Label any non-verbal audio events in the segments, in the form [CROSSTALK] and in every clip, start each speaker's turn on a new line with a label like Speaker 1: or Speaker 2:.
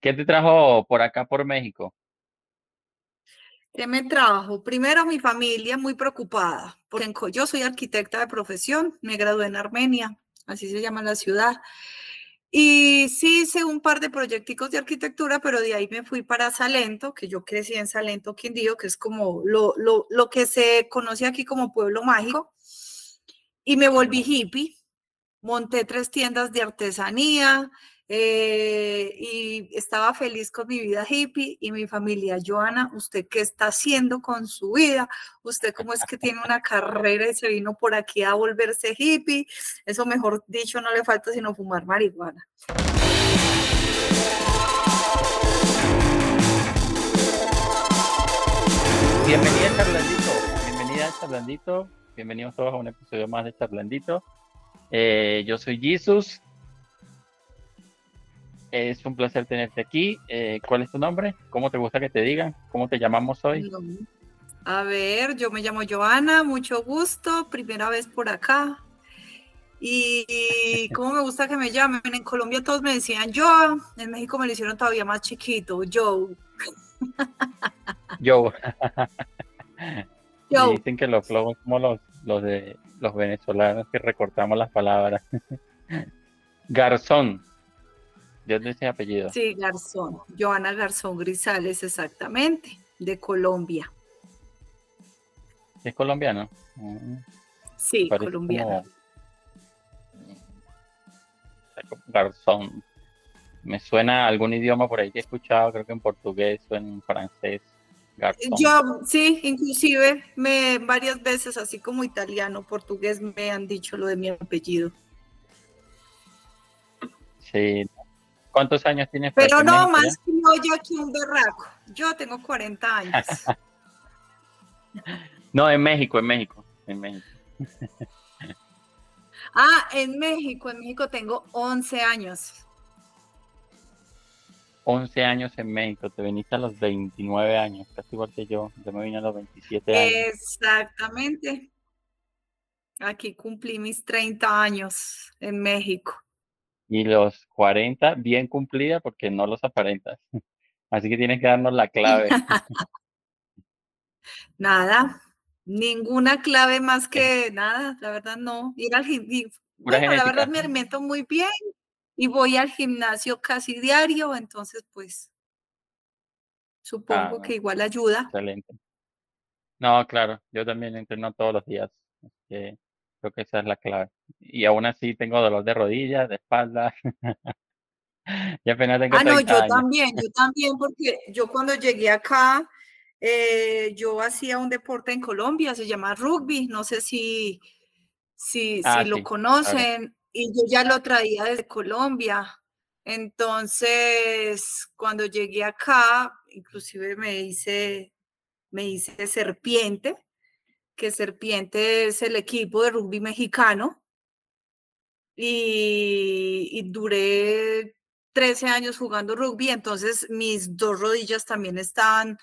Speaker 1: ¿Qué te trajo por acá, por México?
Speaker 2: ¿Qué me trajo? Primero mi familia muy preocupada, porque yo soy arquitecta de profesión, me gradué en Armenia, así se llama la ciudad. Y sí hice un par de proyecticos de arquitectura, pero de ahí me fui para Salento, que yo crecí en Salento, Quindío, que es como lo, lo, lo que se conoce aquí como pueblo mágico. Y me volví hippie, monté tres tiendas de artesanía, eh, y estaba feliz con mi vida hippie y mi familia. Joana, ¿usted qué está haciendo con su vida? ¿Usted cómo es que tiene una carrera y se vino por aquí a volverse hippie? Eso mejor dicho, no le falta sino fumar marihuana.
Speaker 1: Bienvenida Charlandito, bienvenida Charlandito, bienvenidos todos a un episodio más de Charlandito. Eh, yo soy Jesus, es un placer tenerte aquí. Eh, ¿Cuál es tu nombre? ¿Cómo te gusta que te digan? ¿Cómo te llamamos hoy?
Speaker 2: A ver, yo me llamo Joana, mucho gusto, primera vez por acá. Y [LAUGHS] cómo me gusta que me llamen. En Colombia todos me decían Joe, en México me lo hicieron todavía más chiquito, Joe.
Speaker 1: Joe. Joe. Dicen que los flojos como los, los de los venezolanos que recortamos las palabras. [LAUGHS] Garzón. ¿De dónde apellido?
Speaker 2: Sí, Garzón. Joana Garzón Grisales, exactamente, de Colombia.
Speaker 1: ¿Es colombiano?
Speaker 2: Sí, colombiano.
Speaker 1: Garzón. Me suena algún idioma por ahí que he escuchado, creo que en portugués o en francés.
Speaker 2: Garzón. Yo, sí, inclusive me varias veces, así como italiano, portugués, me han dicho lo de mi apellido.
Speaker 1: Sí, ¿Cuántos años tienes?
Speaker 2: Pero no, más que yo aquí un berraco. Yo tengo 40 años. [LAUGHS]
Speaker 1: no, en México, en México, en México. [LAUGHS]
Speaker 2: ah, en México, en México tengo 11 años.
Speaker 1: 11 años en México, te viniste a los 29 años, casi igual que yo, yo me vine a los 27 años.
Speaker 2: Exactamente. Aquí cumplí mis 30 años en México
Speaker 1: y los 40 bien cumplida porque no los aparentas. Así que tienes que darnos la clave. [LAUGHS]
Speaker 2: nada, ninguna clave más que nada, la verdad no. Ir al gimnasio. Bueno, la verdad me alimento muy bien y voy al gimnasio casi diario, entonces pues supongo ah, que igual ayuda.
Speaker 1: Excelente. No, claro, yo también entreno todos los días. Creo que esa es la clave. Y aún así tengo dolor de rodillas, de espalda. [LAUGHS] y apenas tengo
Speaker 2: Ah, no, yo también, yo también, porque yo cuando llegué acá, eh, yo hacía un deporte en Colombia, se llama rugby, no sé si, si, ah, lo conocen, y yo ya lo traía desde Colombia. Entonces, cuando llegué acá, inclusive me hice, me hice serpiente, que Serpiente es el equipo de rugby mexicano. Y, duré 13 años jugando rugby, entonces mis dos rodillas también están,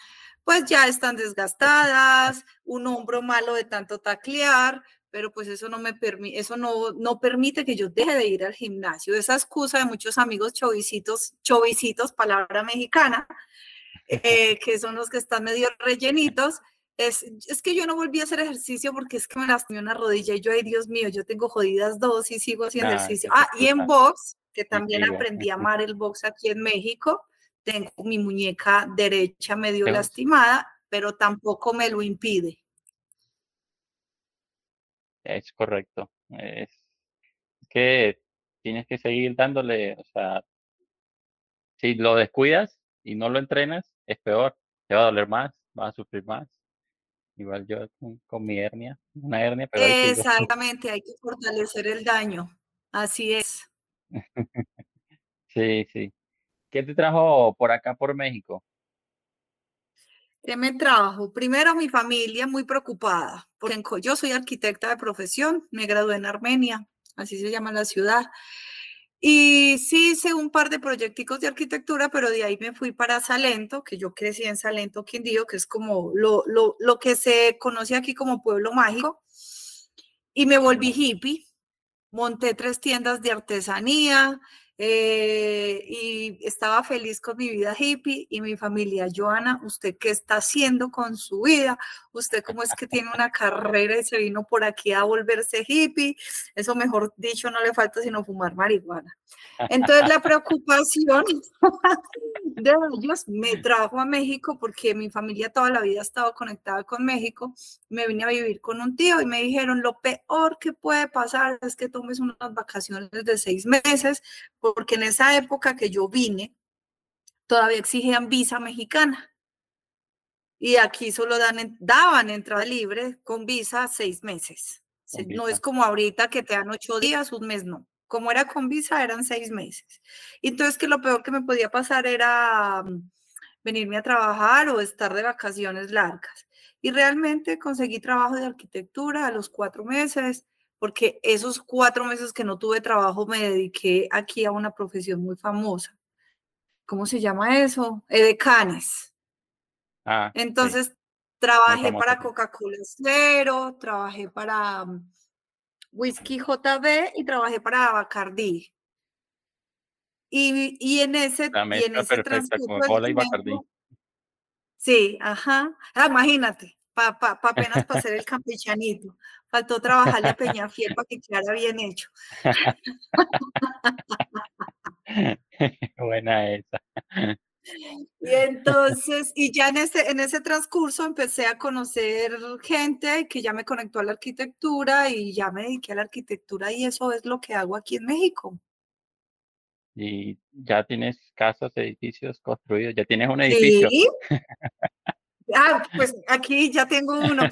Speaker 2: pues ya están desgastadas, un hombro malo de tanto taclear, pero pues eso no me permite, eso no, no permite que yo deje de ir al gimnasio. Esa excusa de muchos amigos chovicitos, chovicitos, palabra mexicana, [LAUGHS] eh, que son los que están medio rellenitos, es, es, que yo no volví a hacer ejercicio porque es que me lastimé una rodilla y yo, ay Dios mío, yo tengo jodidas dos y sigo haciendo ejercicio. Ah, y en box, que también aprendí a amar el box aquí en México, tengo mi muñeca derecha medio lastimada, pero tampoco me lo impide.
Speaker 1: Es correcto. Es que tienes que seguir dándole, o sea, si lo descuidas y no lo entrenas, es peor, te va a doler más, vas a sufrir más. Igual yo con, mi hernia, una hernia, pero... [LAUGHS]
Speaker 2: Exactamente, hay que fortalecer el daño. Así es.
Speaker 1: sí, sí. ¿Qué te trajo por acá, por México?
Speaker 2: ¿Qué me trajo? Primero mi familia muy preocupada, porque yo soy arquitecta de profesión, me gradué en Armenia, así se llama la ciudad. Y sí hice un par de proyecticos de arquitectura, pero de ahí me fui para Salento, que yo crecí en Salento, Quindío, que es como lo, lo, lo que se conoce aquí como pueblo mágico. Y me volví hippie, monté tres tiendas de artesanía, eh, y estaba feliz con mi vida hippie y mi familia. Joana, ¿usted qué está haciendo con su vida? ¿Usted cómo es que tiene una carrera y se vino por aquí a volverse hippie? Eso, mejor dicho, no le falta sino fumar marihuana. Entonces, la preocupación [LAUGHS] de ellos me trajo a México porque mi familia toda la vida ha estado conectada con México. Me vine a vivir con un tío y me dijeron, lo peor que puede pasar es que tomes unas vacaciones de seis meses porque en esa época que yo vine, todavía exigían visa mexicana. Y aquí solo dan, daban entrada libre con visa seis meses. no es como ahorita que te dan ocho días, un mes no. Como era con visa, eran seis meses. Entonces, que lo peor que me podía pasar era mm, venirme a trabajar o estar de vacaciones largas. Y realmente conseguí trabajo de arquitectura a los cuatro meses porque esos cuatro meses que no tuve trabajo me dediqué aquí a una profesión muy famosa. ¿Cómo se llama eso? Edecanes. Ah, Entonces, trabajé para Coca-Cola Cero, trabajé para mm, Whisky JB y trabajé para Bacardi. Y, y en ese, y en ese
Speaker 1: Coca-Cola y Bacardi.
Speaker 2: Sí, ajá. Ah, imagínate, para pa, pa apenas para hacer el campechanito. Faltó trabajarle a Peñafiel para que quedara bien hecho. [LAUGHS]
Speaker 1: Buena esa. [LAUGHS]
Speaker 2: Y entonces, y ya en ese, en ese transcurso empecé a conocer gente que ya me conectó a la arquitectura y ya me dediqué a la arquitectura y eso es lo que hago aquí en México.
Speaker 1: Y ya tienes casas, edificios construidos, ya tienes un edificio. ¿Sí? [LAUGHS]
Speaker 2: Ah, pues aquí ya tengo uno.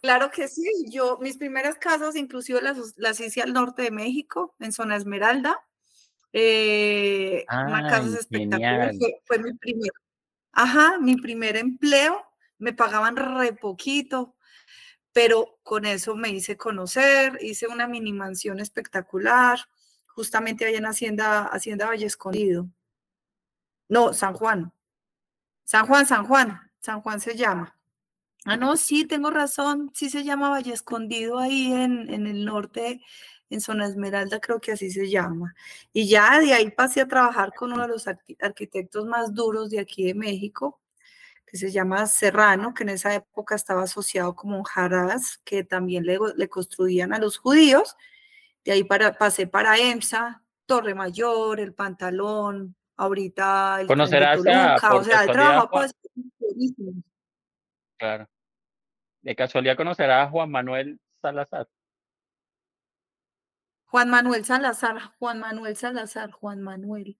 Speaker 2: Claro que sí. Yo, mis primeras casas, inclusive las, las hice al norte de México, en zona Esmeralda. Eh, una casa espectacular. Fue, mi primer, ajá, mi primer empleo. Me pagaban re poquito, pero con eso me hice conocer. Hice una mini mansión espectacular, justamente allá en Hacienda, Hacienda Valle Escondido. No, San Juan. San Juan, San Juan. San Juan se llama. Ah, no, sí, tengo razón, sí se llama Valle Escondido ahí en, en el norte, en Zona Esmeralda, creo que así se llama. Y ya de ahí pasé a trabajar con uno de los arquitectos más duros de aquí de México, que se llama Serrano, que en esa época estaba asociado como un Haraz, que también le, le construían a los judíos. De ahí para, pasé para EMSA, Torre Mayor, El Pantalón, ahorita el
Speaker 1: Conocerás a, o sea, el trabajo pues, Claro. De casualidad conocerás a Juan Manuel Salazar.
Speaker 2: Juan Manuel Salazar, Juan Manuel Salazar, Juan Manuel.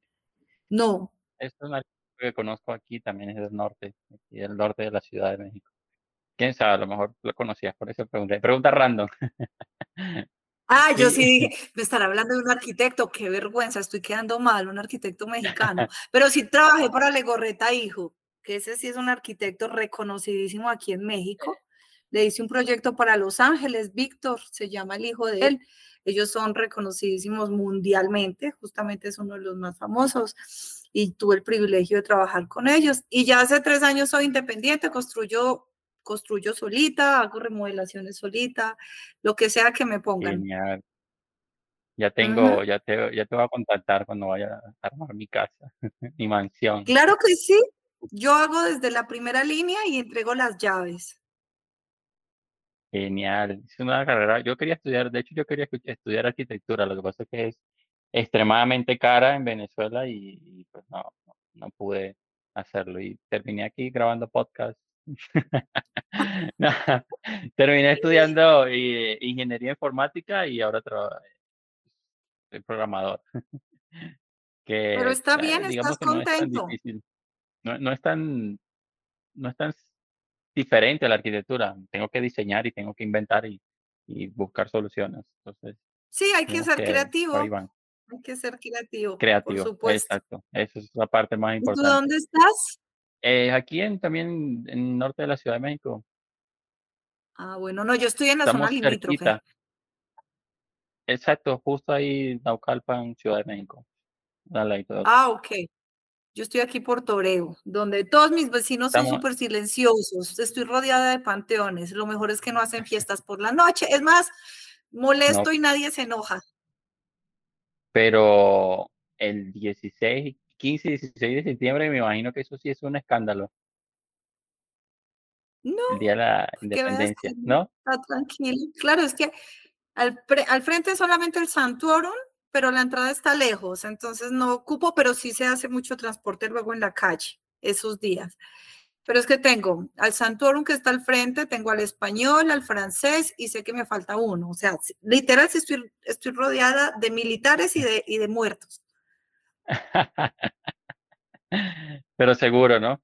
Speaker 2: No.
Speaker 1: Es un que conozco aquí, también es del norte, y del norte de la Ciudad de México. Quién sabe, a lo mejor lo conocías, por eso pregunté. Pregunta random. [LAUGHS]
Speaker 2: Ah, yo sí dije, me estará hablando de un arquitecto, qué vergüenza, estoy quedando mal, un arquitecto mexicano. Pero sí trabajé para Legorreta Hijo, que ese sí es un arquitecto reconocidísimo aquí en México. Le hice un proyecto para Los Ángeles, Víctor, se llama el hijo de él. Ellos son reconocidísimos mundialmente, justamente es uno de los más famosos y tuve el privilegio de trabajar con ellos. Y ya hace tres años soy independiente, construyo construyo solita, hago remodelaciones solita, lo que sea que me pongan.
Speaker 1: Genial. Ya tengo, ya te, ya te voy a contactar cuando vaya a armar mi casa, [LAUGHS] mi mansión.
Speaker 2: Claro que sí. Yo hago desde la primera línea y entrego las llaves.
Speaker 1: Genial. Es una carrera. Yo quería estudiar, de hecho, yo quería estudiar arquitectura. Lo que pasa es que es extremadamente cara en Venezuela y, pues no, no pude hacerlo. Y terminé aquí grabando podcast [LAUGHS] terminé estudiando eh, ingeniería informática y ahora trabajo, soy programador. [LAUGHS]
Speaker 2: Pero está bien, estás contento.
Speaker 1: No es, tan no, es tan, diferente a la arquitectura. Tengo que diseñar y tengo que inventar y, buscar soluciones. Entonces,
Speaker 2: sí, hay que ser creativo. Hay que ser creativo.
Speaker 1: Creativo,
Speaker 2: por supuesto.
Speaker 1: exacto. Esa es la parte más importante.
Speaker 2: ¿Y tú dónde estás?
Speaker 1: Eh, aquí en, también en el norte de la Ciudad de México.
Speaker 2: Ah, bueno, no, yo estoy en la zona limítrofe.
Speaker 1: Exacto, justo ahí Naucalpan, Ciudad de México.
Speaker 2: Ah, ok. Yo estoy aquí por Toreo, donde todos mis vecinos son súper silenciosos. Estoy rodeada de panteones. Lo mejor es que no hacen fiestas por la noche. Es más, molesto y nadie se enoja.
Speaker 1: Pero el 16, 15 y 16 de septiembre, me imagino que eso sí es un escándalo.
Speaker 2: No,
Speaker 1: El día de la independencia, ¿no?
Speaker 2: está tranquilo. Claro, es que al, pre- al frente solamente el Santorum, pero la entrada está lejos, entonces no ocupo, pero sí se hace mucho transporte luego en la calle esos días. Pero es que tengo al Santorum que está al frente, tengo al español, al francés y sé que me falta uno. O sea, literal estoy, estoy rodeada de militares y de, y de muertos. [LAUGHS]
Speaker 1: Pero seguro, ¿no?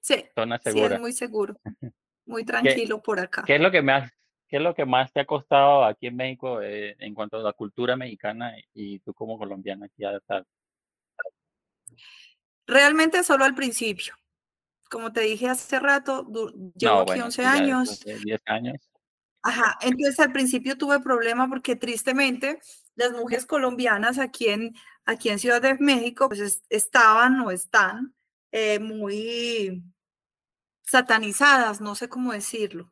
Speaker 2: Sí,
Speaker 1: Zona
Speaker 2: sí, es
Speaker 1: segura.
Speaker 2: muy seguro, [LAUGHS] muy
Speaker 1: ¿Qué,
Speaker 2: tranquilo por acá.
Speaker 1: qué es lo que más, qué es lo que más te ha costado aquí en México eh, en cuanto a la cultura mexicana y, tú como colombiana aquí adaptar?
Speaker 2: Realmente solo al principio. Como te dije hace rato, llevo
Speaker 1: No,
Speaker 2: aquí
Speaker 1: bueno,
Speaker 2: 11
Speaker 1: sí, ya después
Speaker 2: años.
Speaker 1: de 10 años.
Speaker 2: Ajá, entonces al principio tuve problema porque tristemente las mujeres colombianas aquí en, aquí en Ciudad de México pues es- estaban o están eh, muy satanizadas, no sé cómo decirlo,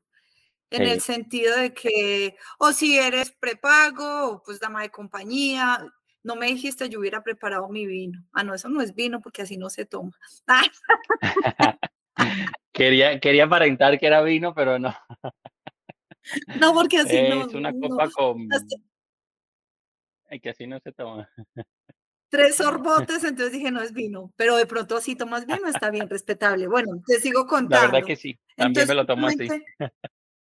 Speaker 2: en el sentido de que, o si eres prepago, o pues dama de compañía, no me dijiste yo hubiera preparado mi vino. Ah, no, eso no es vino porque así no se toma. [LAUGHS]
Speaker 1: Quería, quería aparentar que era vino, pero no. [LAUGHS]
Speaker 2: no, porque así no,
Speaker 1: Es una
Speaker 2: no,
Speaker 1: copa con... Ay, que así no se toma.
Speaker 2: tres [LAUGHS] sorbotes, entonces dije, no es vino, pero de pronto si tomas vino está bien, respetable. Bueno, te sigo
Speaker 1: La
Speaker 2: contando.
Speaker 1: verdad que sí, también me lo tomo así.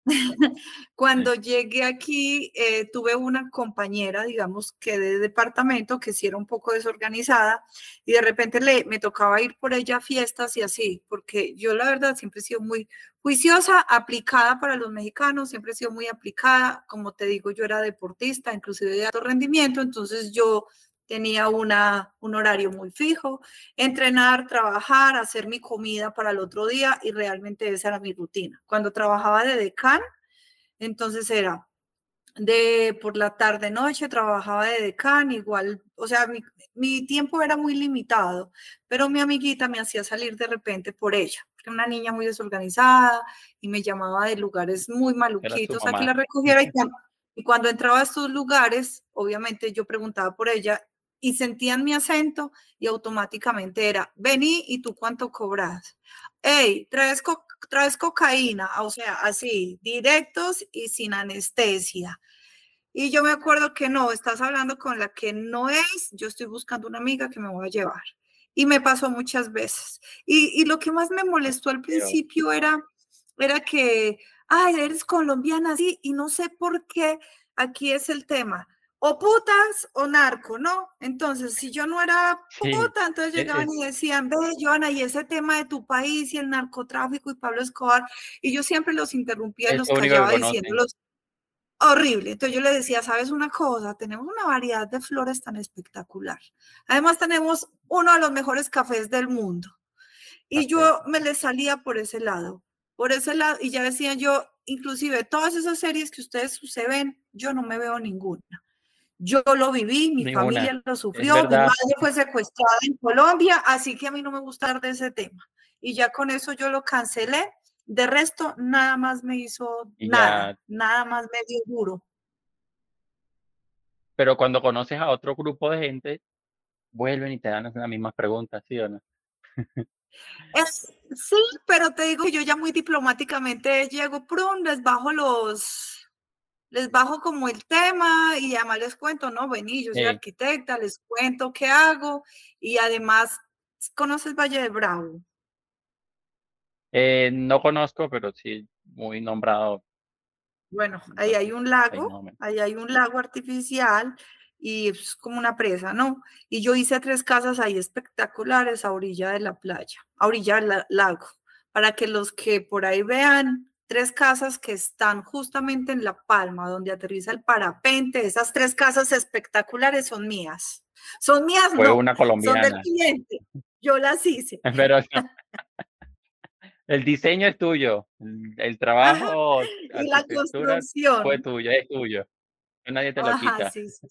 Speaker 1: [LAUGHS]
Speaker 2: cuando llegué aquí, eh, tuve una compañera, digamos, que de departamento, que sí era un poco desorganizada, y de repente le, me tocaba ir por ella a fiestas y así, porque yo la verdad siempre he sido muy juiciosa, aplicada para los mexicanos, siempre he sido muy aplicada, como te digo, yo era deportista, inclusive de alto rendimiento, entonces yo tenía una, un horario muy fijo, entrenar, trabajar, hacer mi comida para el otro día y realmente esa era mi rutina. Cuando trabajaba de decán, entonces era de por la tarde noche trabajaba de decán, igual, o sea, mi, mi, tiempo era muy limitado, pero mi amiguita me hacía salir de repente por ella, porque una niña muy desorganizada y me llamaba de lugares muy maluquitos a que la recogiera y cuando, y cuando entraba a estos lugares, obviamente yo preguntaba por ella y sentían mi acento y automáticamente era, vení y tú cuánto cobras. Hey, traes, co traes cocaína, o sea, así, directos y sin anestesia. Y yo me acuerdo que no, estás hablando con la que no es, yo estoy buscando una amiga que me voy a llevar. Y me pasó muchas veces. Y, y lo que más me molestó al principio era, era que, ay, eres colombiana, sí, y no sé por qué aquí es el tema o putas o narco, ¿no? Entonces, si yo no era puta, sí, entonces llegaban es, y decían, ve, Joana, y ese tema de tu país y el narcotráfico y Pablo Escobar, y yo siempre los interrumpía y los callaba diciéndolos, horrible. Entonces yo le decía, ¿sabes una cosa? Tenemos una variedad de flores tan espectacular. Además tenemos uno de los mejores cafés del mundo. Y yo me le salía por ese lado, por ese lado, y ya decía yo, inclusive todas esas series que ustedes se ven, yo no me veo ninguna. Yo lo viví, mi Ninguna. familia lo sufrió, mi madre fue secuestrada en Colombia, así que a mí no me gusta hablar de ese tema. Y ya con eso yo lo cancelé. De resto, nada más me hizo y nada, ya... nada más me dio duro.
Speaker 1: Pero cuando conoces a otro grupo de gente, vuelven y te dan las mismas preguntas, ¿sí o no?
Speaker 2: Es, sí, pero te digo, yo ya muy diplomáticamente llego, prum, les bajo los, les bajo como el tema y además les cuento, no, vení, yo soy sí. arquitecta, les cuento qué hago y además, ¿conoces Valle de Bravo?
Speaker 1: Eh, no conozco, pero sí, muy nombrado.
Speaker 2: Bueno, ahí hay un lago, ahí hay un lago artificial y es como una presa, ¿no? Y yo hice tres casas ahí espectaculares a orilla de la playa, a orilla del lago, para que los que por ahí vean tres casas que están justamente en La Palma, donde aterriza el parapente. Esas tres casas espectaculares son mías. Son mías,
Speaker 1: Fue
Speaker 2: no,
Speaker 1: una colombiana.
Speaker 2: son del cliente. Yo las hice. [LAUGHS]
Speaker 1: Pero no. [LAUGHS] El diseño es tuyo, el trabajo
Speaker 2: Ajá. y la construcción
Speaker 1: fue tuyo, es tuyo. Nadie te lo
Speaker 2: Ajá,
Speaker 1: quita.
Speaker 2: Sí, sí.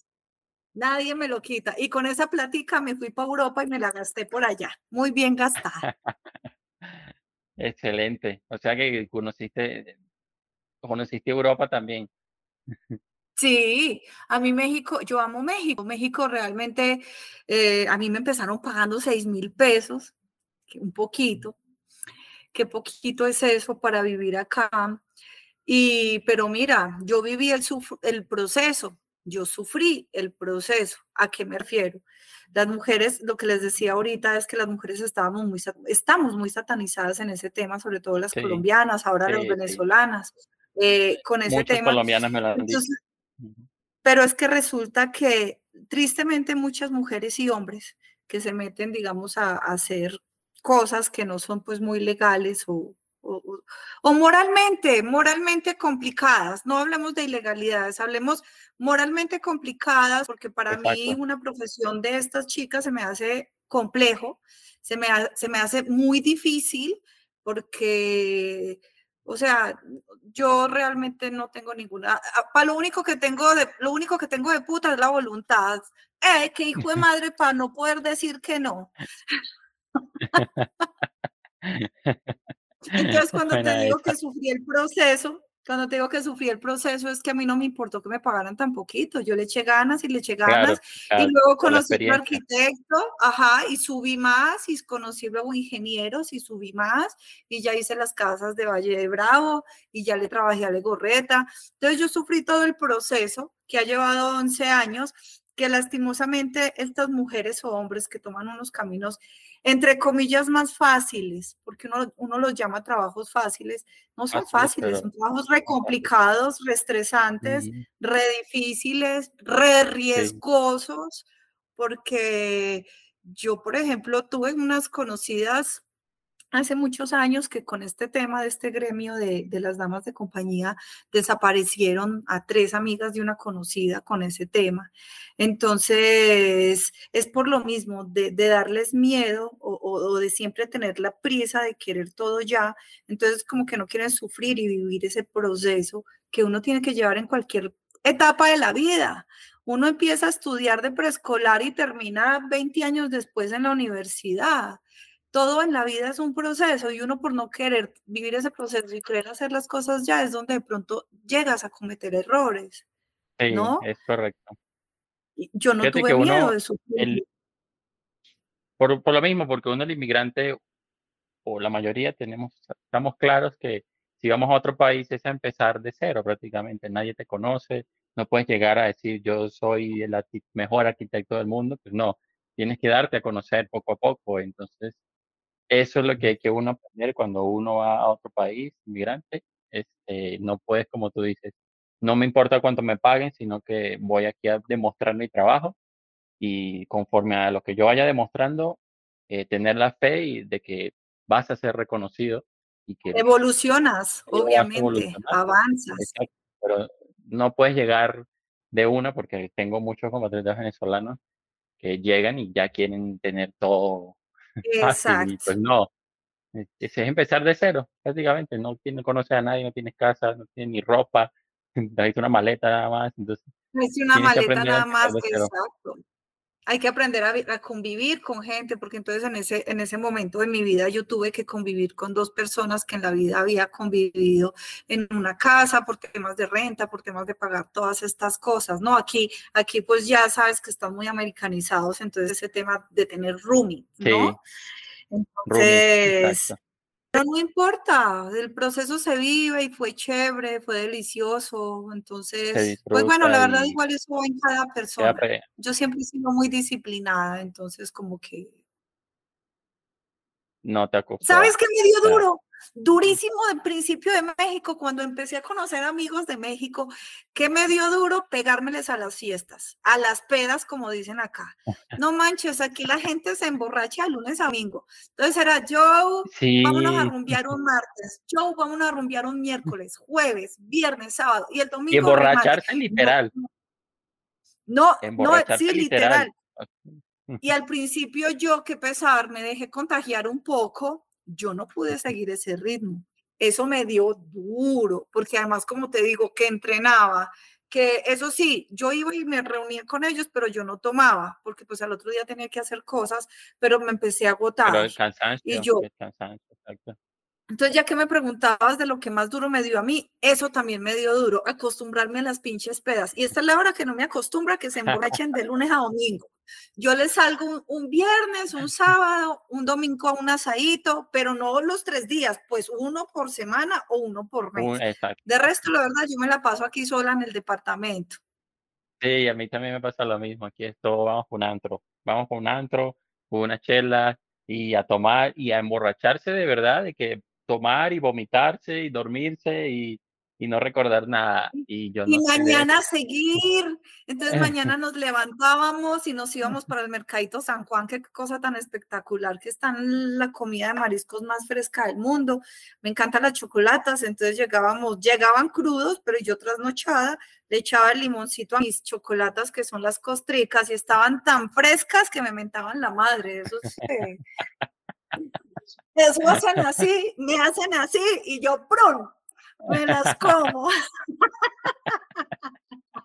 Speaker 2: Nadie me lo quita. Y con esa plática me fui para Europa y me la gasté por allá. Muy bien gastada. [LAUGHS]
Speaker 1: Excelente. O sea que conociste, conociste Europa también.
Speaker 2: Sí, a mí México, yo amo México. México realmente, eh, a mí me empezaron pagando seis mil pesos, un poquito. Qué poquito es eso para vivir acá. Y, pero mira, yo viví el, el proceso, yo sufrí el proceso. ¿A qué me refiero? Las mujeres, lo que les decía ahorita es que las mujeres estábamos muy, estamos muy satanizadas en ese tema, sobre todo las colombianas, ahora las venezolanas, eh, con ese
Speaker 1: Muchas
Speaker 2: tema.
Speaker 1: colombianas me.
Speaker 2: Pero es que resulta que tristemente muchas mujeres y hombres que se meten, digamos, a, a hacer cosas que no son pues muy legales o, o, moralmente, moralmente complicadas. No hablemos de ilegalidades, hablemos moralmente complicadas, porque para mí una profesión de estas chicas se me hace complejo, se me, se me hace muy difícil, porque, o sea, yo realmente no tengo ninguna, para lo único que tengo de, lo único que tengo de puta es la voluntad. Eh, que hijo de madre para no poder decir que no. [LAUGHS] [LAUGHS] Entonces, [LAUGHS] cuando te digo que sufrí el proceso, cuando te digo que sufrí el proceso, es que a mí no me importó que me pagaran tan poquito. Yo le eché ganas y le eché ganas. y luego conocí a un arquitecto, ajá, y subí más, y conocí luego ingenieros, y subí más, y ya hice las casas de Valle de Bravo, y ya le trabajé a Legorreta. Entonces, yo sufrí todo el proceso que ha llevado 11 años, que lastimosamente estas mujeres o hombres que toman unos caminos entre comillas, más fáciles, porque uno, uno los llama trabajos fáciles, no son fáciles, son trabajos re complicados, re estresantes, re difíciles, re riesgosos, porque yo, por ejemplo, tuve unas conocidas hace muchos años que con este tema de este gremio de, las damas de compañía desaparecieron a tres amigas de una conocida con ese tema. Entonces, es por lo mismo de, darles miedo o, o, de siempre tener la prisa de querer todo ya. Entonces, como que no quieren sufrir y vivir ese proceso que uno tiene que llevar en cualquier etapa de la vida. Uno empieza a estudiar de preescolar y termina 20 años después en la universidad todo en la vida es un proceso y uno por no querer vivir ese proceso y querer hacer las cosas ya es donde de pronto llegas a cometer errores.
Speaker 1: Sí,
Speaker 2: ¿no?
Speaker 1: es correcto.
Speaker 2: Yo no tuve miedo de sufrir.
Speaker 1: por, por, lo mismo, porque uno el inmigrante, o la mayoría tenemos, estamos claros que si vamos a otro país es a empezar de cero prácticamente, nadie te conoce, no puedes llegar a decir yo soy el mejor arquitecto del mundo, pues no, tienes que darte a conocer poco a poco, entonces eso es lo que hay que uno aprender cuando uno va a otro país, inmigrante. Este, no puedes, como tú dices, no me importa cuánto me paguen, sino que voy aquí a demostrar mi trabajo y conforme a lo que yo vaya demostrando, eh, tener la fe y de que vas a ser reconocido y que
Speaker 2: evolucionas, obviamente, avanzas.
Speaker 1: pero no puedes llegar de una porque tengo muchos compatriotas venezolanos que llegan y ya quieren tener todo Exacto. pues no. Es, empezar de cero, prácticamente. No, tiene, conoce a nadie, no tienes casa, no tienes ni ropa, [LAUGHS] necesitas una maleta nada más. Entonces,
Speaker 2: una maleta nada más, exacto. Hay que aprender a, convivir con gente, porque entonces en ese, en ese momento de mi vida yo tuve que convivir con dos personas que en la vida había convivido en una casa por temas de renta, por temas de pagar todas estas cosas, ¿no? Aquí, aquí pues ya sabes que están muy americanizados, entonces ese tema de tener rooming, ¿no? Entonces, pero no importa, el proceso se vive y fue chévere, fue delicioso. Entonces, pues bueno, la verdad igual eso va en cada persona. Yo siempre he sido muy disciplinada, entonces como que...
Speaker 1: No te
Speaker 2: ¿Sabes qué me dio duro? Durísimo del principio de México, cuando empecé a conocer amigos de México, que me dio duro pegármeles a las fiestas, a las pedas, como dicen acá. [LAUGHS] No manches, aquí la gente se emborracha lunes a domingo. Entonces era, Joe, sí. vámonos a rumbear un martes, Joe, vámonos a rumbear un miércoles, jueves, viernes, sábado, y el domingo. Y
Speaker 1: emborracharse literal.
Speaker 2: No, no, sí, literal. Y al principio yo, qué pesar, me dejé contagiar un poco yo no pude seguir ese ritmo. Eso me dio duro, porque además, como te digo, que entrenaba, que eso sí, yo iba y me reunía con ellos, pero yo no tomaba, porque pues al otro día tenía que hacer cosas, pero me empecé a agotar.
Speaker 1: Pero el cansancio,
Speaker 2: y yo,
Speaker 1: el cansancio, exacto.
Speaker 2: Entonces, ya que me preguntabas de lo que más duro me dio a mí, eso también me dio duro, acostumbrarme a las pinches pedas. Y esta es la hora que no me acostumbra que se [LAUGHS] emborrachen de lunes a domingo. Yo les salgo un, viernes, un sábado, un domingo a un asadito, pero no los tres días, pues uno por semana o uno por mes. De resto, la verdad, yo me la paso aquí sola en el departamento.
Speaker 1: Sí, a mí también me pasa lo mismo. Aquí esto, vamos con un antro. Vamos con un antro, con una chela y a tomar y a emborracharse de verdad, de que tomar y vomitarse y dormirse y, y no recordar nada. Y, yo
Speaker 2: y mañana seguir. Entonces [LAUGHS] mañana nos levantábamos y nos íbamos para el Mercadito San Juan, qué cosa tan espectacular, que está la comida de mariscos más fresca del mundo. Me encantan las chocolatas, entonces llegábamos, llegaban crudos, pero yo trasnochada le echaba el limoncito a mis chocolatas, que son las costricas, y estaban tan frescas que me mentaban la madre. Eso es, [LAUGHS] eso hacen así, me hacen así, y yo, ¡prum! Me las como.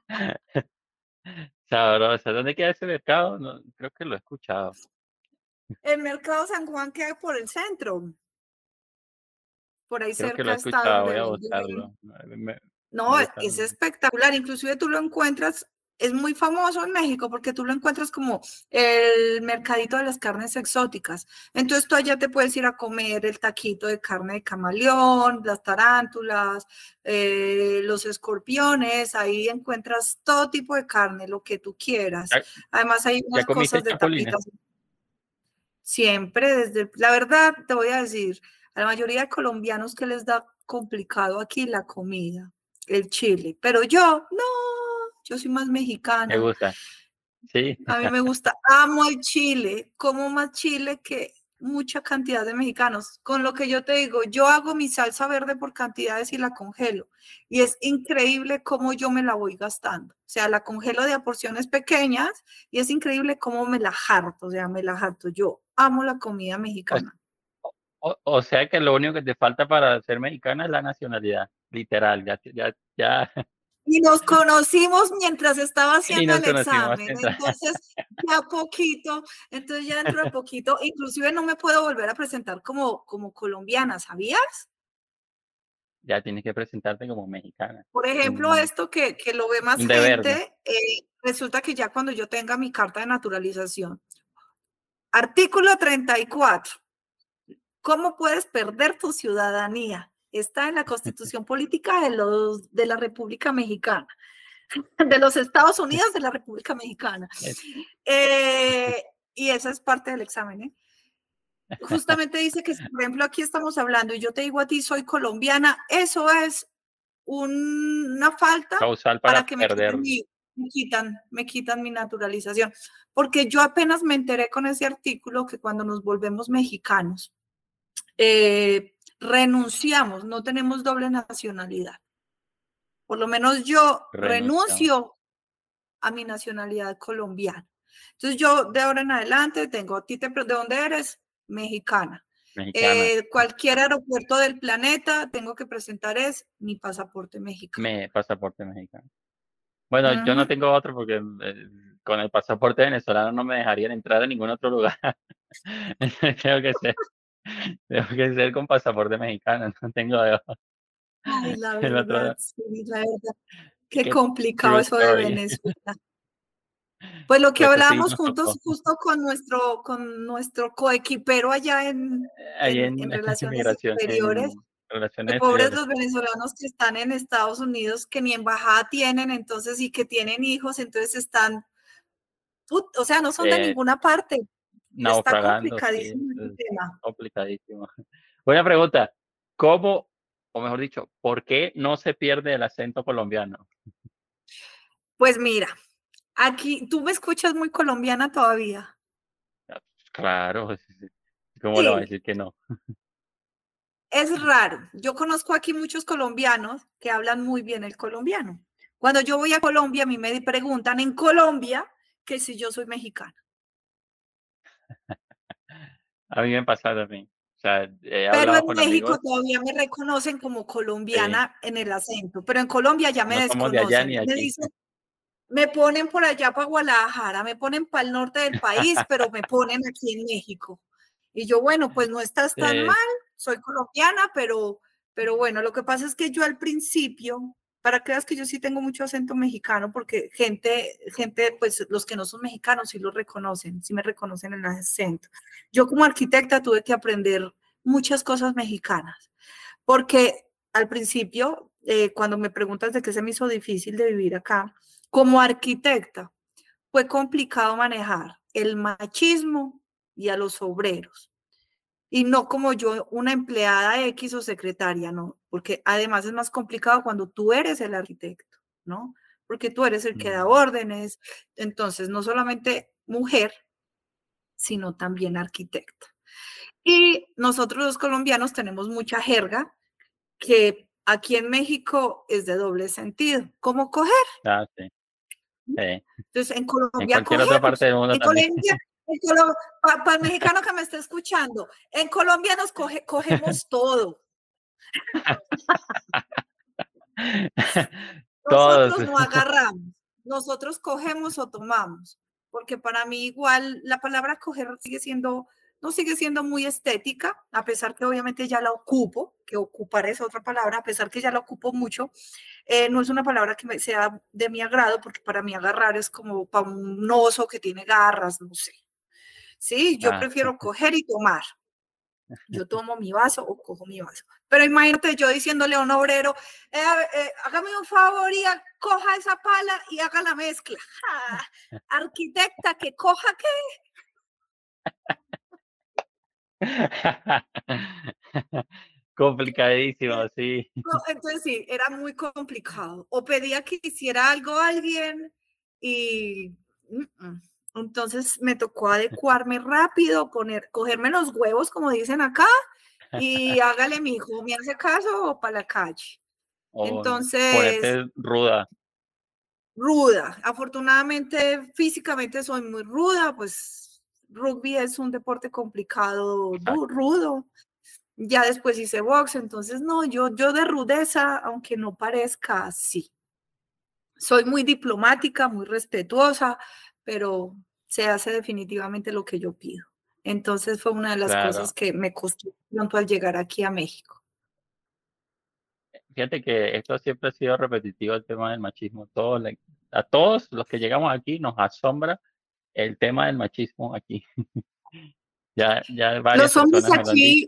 Speaker 2: [LAUGHS]
Speaker 1: Sabrosa. ¿Dónde queda ese mercado? No, creo que lo he escuchado.
Speaker 2: El mercado San Juan queda por el centro. Por ahí
Speaker 1: creo
Speaker 2: cerca
Speaker 1: que lo he escuchado, voy a buscarlo.
Speaker 2: no, es espectacular. Inclusive tú lo encuentras es muy famoso en México porque tú lo encuentras como el mercadito de las carnes exóticas. Entonces tú allá te puedes ir a comer el taquito de carne de camaleón, las tarántulas, eh, los escorpiones, ahí encuentras todo tipo de carne, lo que tú quieras. Además hay unas cosas de tapitas. Siempre, desde, la verdad, te voy a decir, a la mayoría de colombianos que les da complicado aquí la comida, el chile, pero yo, no, yo soy más mexicana.
Speaker 1: Me gusta. Sí.
Speaker 2: A mí me [LAUGHS] gusta. Amo el chile. Como más chile que mucha cantidad de mexicanos. Con lo que yo te digo, yo hago mi salsa verde por cantidades y la congelo. Y es increíble cómo yo me la voy gastando. O sea, la congelo de a porciones pequeñas y es increíble cómo me la harto. O sea, me la harto. Yo amo la comida mexicana.
Speaker 1: O, o, sea que lo único que te falta para ser mexicana es la nacionalidad. Literal. Ya, ya, ya. [LAUGHS]
Speaker 2: Y nos conocimos mientras estaba haciendo el examen. Entonces, ya poquito, entonces ya dentro de poquito, inclusive no me puedo volver a presentar como, como colombiana, ¿sabías?
Speaker 1: Ya tienes que presentarte como mexicana.
Speaker 2: Por ejemplo, esto que, que, lo ve más gente, eh, resulta que ya cuando yo tenga mi carta de naturalización, artículo 34, ¿cómo puedes perder tu ciudadanía? Está en la [LAUGHS] constitución política de, los, de la República Mexicana, [LAUGHS] de los Estados Unidos de la República Mexicana. Eh, y esa es parte del examen. ¿eh? Justamente [LAUGHS] dice que, por ejemplo, aquí estamos hablando y yo te digo a ti, soy colombiana, eso es una falta
Speaker 1: para, que
Speaker 2: me quitan, me quitan mi naturalización. Porque yo apenas me enteré con ese artículo que cuando nos volvemos mexicanos, eh, renunciamos, no tenemos doble nacionalidad. Por lo menos yo renuncio a mi nacionalidad colombiana. Entonces yo de ahora en adelante tengo, a ti te, ¿de dónde eres? Mexicana. Eh, cualquier aeropuerto del planeta tengo que presentar es mi pasaporte mexicano.
Speaker 1: Mi pasaporte mexicano. Bueno, yo no tengo otro porque eh, con el pasaporte venezolano no me dejarían entrar a ningún otro lugar. [LAUGHS] Creo que sé. [LAUGHS] Tengo que ser con pasaporte mexicano, [LAUGHS] no tengo
Speaker 2: Ay, la [LAUGHS] verdad, sí, la verdad. Qué, complicado eso de Venezuela. Pues lo que pues hablábamos juntos, justo con nuestro, con nuestro coequipero allá en, en, relaciones exteriores. pobres los venezolanos que están en Estados Unidos, que ni embajada tienen, entonces, y que tienen hijos, entonces están, o sea, no son de eh, ninguna parte. Está complicadísimo el tema.
Speaker 1: Complicadísimo. [LAUGHS] Buena pregunta. ¿Cómo, o mejor dicho, por qué no se pierde el acento colombiano?
Speaker 2: Pues mira, aquí tú me escuchas muy colombiana todavía.
Speaker 1: Ah, claro, [LAUGHS] ¿cómo le voy a decir que no?
Speaker 2: Es raro. Yo conozco aquí muchos colombianos que hablan muy bien el colombiano. Cuando yo voy a Colombia, a mí me preguntan en Colombia que si yo soy mexicana.
Speaker 1: A mí me pasa también. O sea,
Speaker 2: pero en México todavía me reconocen como colombiana en el acento, pero en Colombia ya me desconocen. me, dicen, me ponen por allá para Guadalajara, me ponen para el norte del país, pero me ponen aquí en México. Y yo, bueno, pues no estás [LAUGHS] tan mal, soy colombiana, pero, pero bueno, lo que pasa es que yo al principio, para que veas que yo sí tengo mucho acento mexicano, porque gente, gente, pues los que no son mexicanos sí lo reconocen, sí me reconocen el acento. Yo como arquitecta tuve que aprender muchas cosas mexicanas, porque al principio, eh, cuando me preguntas de qué se me hizo difícil de vivir acá, como arquitecta, fue complicado manejar el machismo y a los obreros. Y no como yo, una empleada X o secretaria, no, porque además es más complicado cuando tú eres el arquitecto, ¿no? Porque tú eres el que da órdenes. Entonces, no solamente mujer, sino también arquitecta. Y nosotros los colombianos tenemos mucha jerga que aquí en México es de doble sentido. ¿Cómo coger?
Speaker 1: Ah, sí.
Speaker 2: Entonces, en Colombia.
Speaker 1: En cualquier otra parte del mundo
Speaker 2: en [LAUGHS] Colombia, para el mexicano que me está escuchando, en Colombia nos cogemos todo. [LAUGHS] Nosotros no agarramos, nosotros cogemos o tomamos, porque para mí igual la palabra coger sigue siendo, no sigue siendo muy estética, a pesar que obviamente ya la ocupo, que ocupar es otra palabra, a pesar que ya la ocupo mucho, eh, no es una palabra que me sea de mi agrado, porque para mí agarrar es como para un oso que tiene garras, no sé. Sí, yo ah, prefiero coger y tomar. [LAUGHS] Yo tomo mi vaso o cojo mi vaso. Pero imagínate yo diciéndole a un obrero, eh, eh, hágame un favor y coja esa pala y haga la mezcla. arquitecta, que coja
Speaker 1: qué. [LAUGHS] Complicadísimo, sí.
Speaker 2: entonces sí, era muy complicado. O pedía que hiciera algo a alguien y... Entonces me tocó adecuarme rápido, poner, cogerme los huevos, como dicen acá, y hágale, mi hijo, me hace caso o para la calle. Entonces.
Speaker 1: ruda.
Speaker 2: Ruda. Afortunadamente, físicamente soy muy ruda, pues rugby es un deporte complicado, rudo. Ya después hice box, entonces no, yo, yo de rudeza, aunque no parezca, sí. Soy muy diplomática, muy respetuosa, pero se hace definitivamente lo que yo pido. Entonces fue una de las cosas que me costó pronto al llegar aquí a México.
Speaker 1: Fíjate que esto siempre ha sido repetitivo, el tema del machismo. A todos los que llegamos aquí nos asombra el tema del machismo aquí. [LAUGHS] ya, ya varias
Speaker 2: los hombres aquí,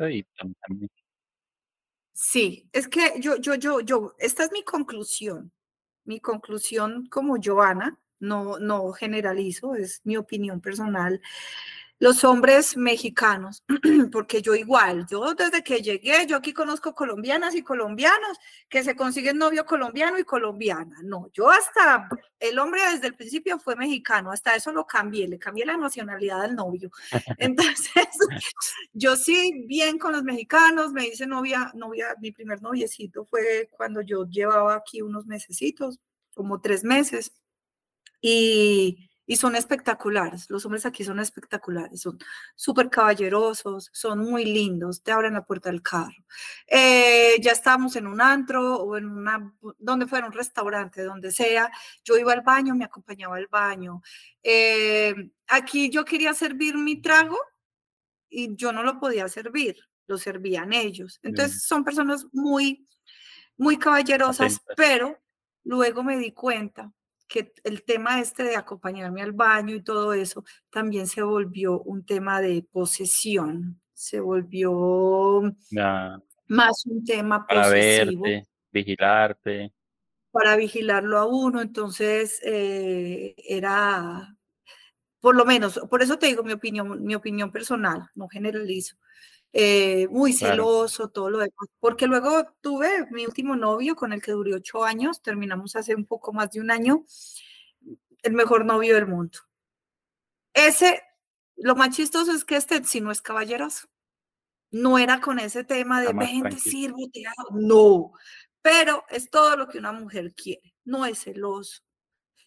Speaker 2: Sí, es que yo, yo, yo, yo, esta es mi conclusión. Mi conclusión como Joana, no, no generalizo, es mi opinión personal. Los hombres mexicanos, [CLEARS THROAT] porque yo igual, yo desde que llegué, yo aquí conozco colombianas y colombianos que se consiguen novio colombiano y colombiana. No, yo hasta, el hombre desde el principio fue mexicano, hasta eso lo cambié, le cambié la nacionalidad del novio. [LAUGHS] Entonces, [LAUGHS] yo sí, bien con los mexicanos, me hice novia, novia, mi primer noviecito fue cuando yo llevaba aquí unos mesecitos, como tres meses y, son espectaculares. Los hombres aquí son espectaculares, son súper caballerosos, son muy lindos, te abren la puerta del carro. Eh, ya estábamos en un antro o en una, donde fuera un restaurante, donde sea. Yo iba al baño, me acompañaba al baño. Eh, aquí yo quería servir mi trago y yo no lo podía servir, lo servían ellos. Entonces son personas muy, muy caballerosas, pero luego me di cuenta que el tema este de acompañarme al baño y todo eso también se volvió un tema de posesión, se volvió más un tema
Speaker 1: para posesivo. Verte, vigilarte.
Speaker 2: Para vigilarlo a uno, entonces eh, era, por lo menos, por eso te digo mi opinión, mi opinión personal, no generalizo. Eh, muy celoso, todo lo demás. Porque luego tuve mi último novio con el que duré ocho años, terminamos hace un poco más de un año, el mejor novio del mundo. Ese, lo más chistoso es que este si no es caballeroso. No era con ese tema de ven, te sirvo, te hago. No, pero es todo lo que una mujer quiere. No es celoso.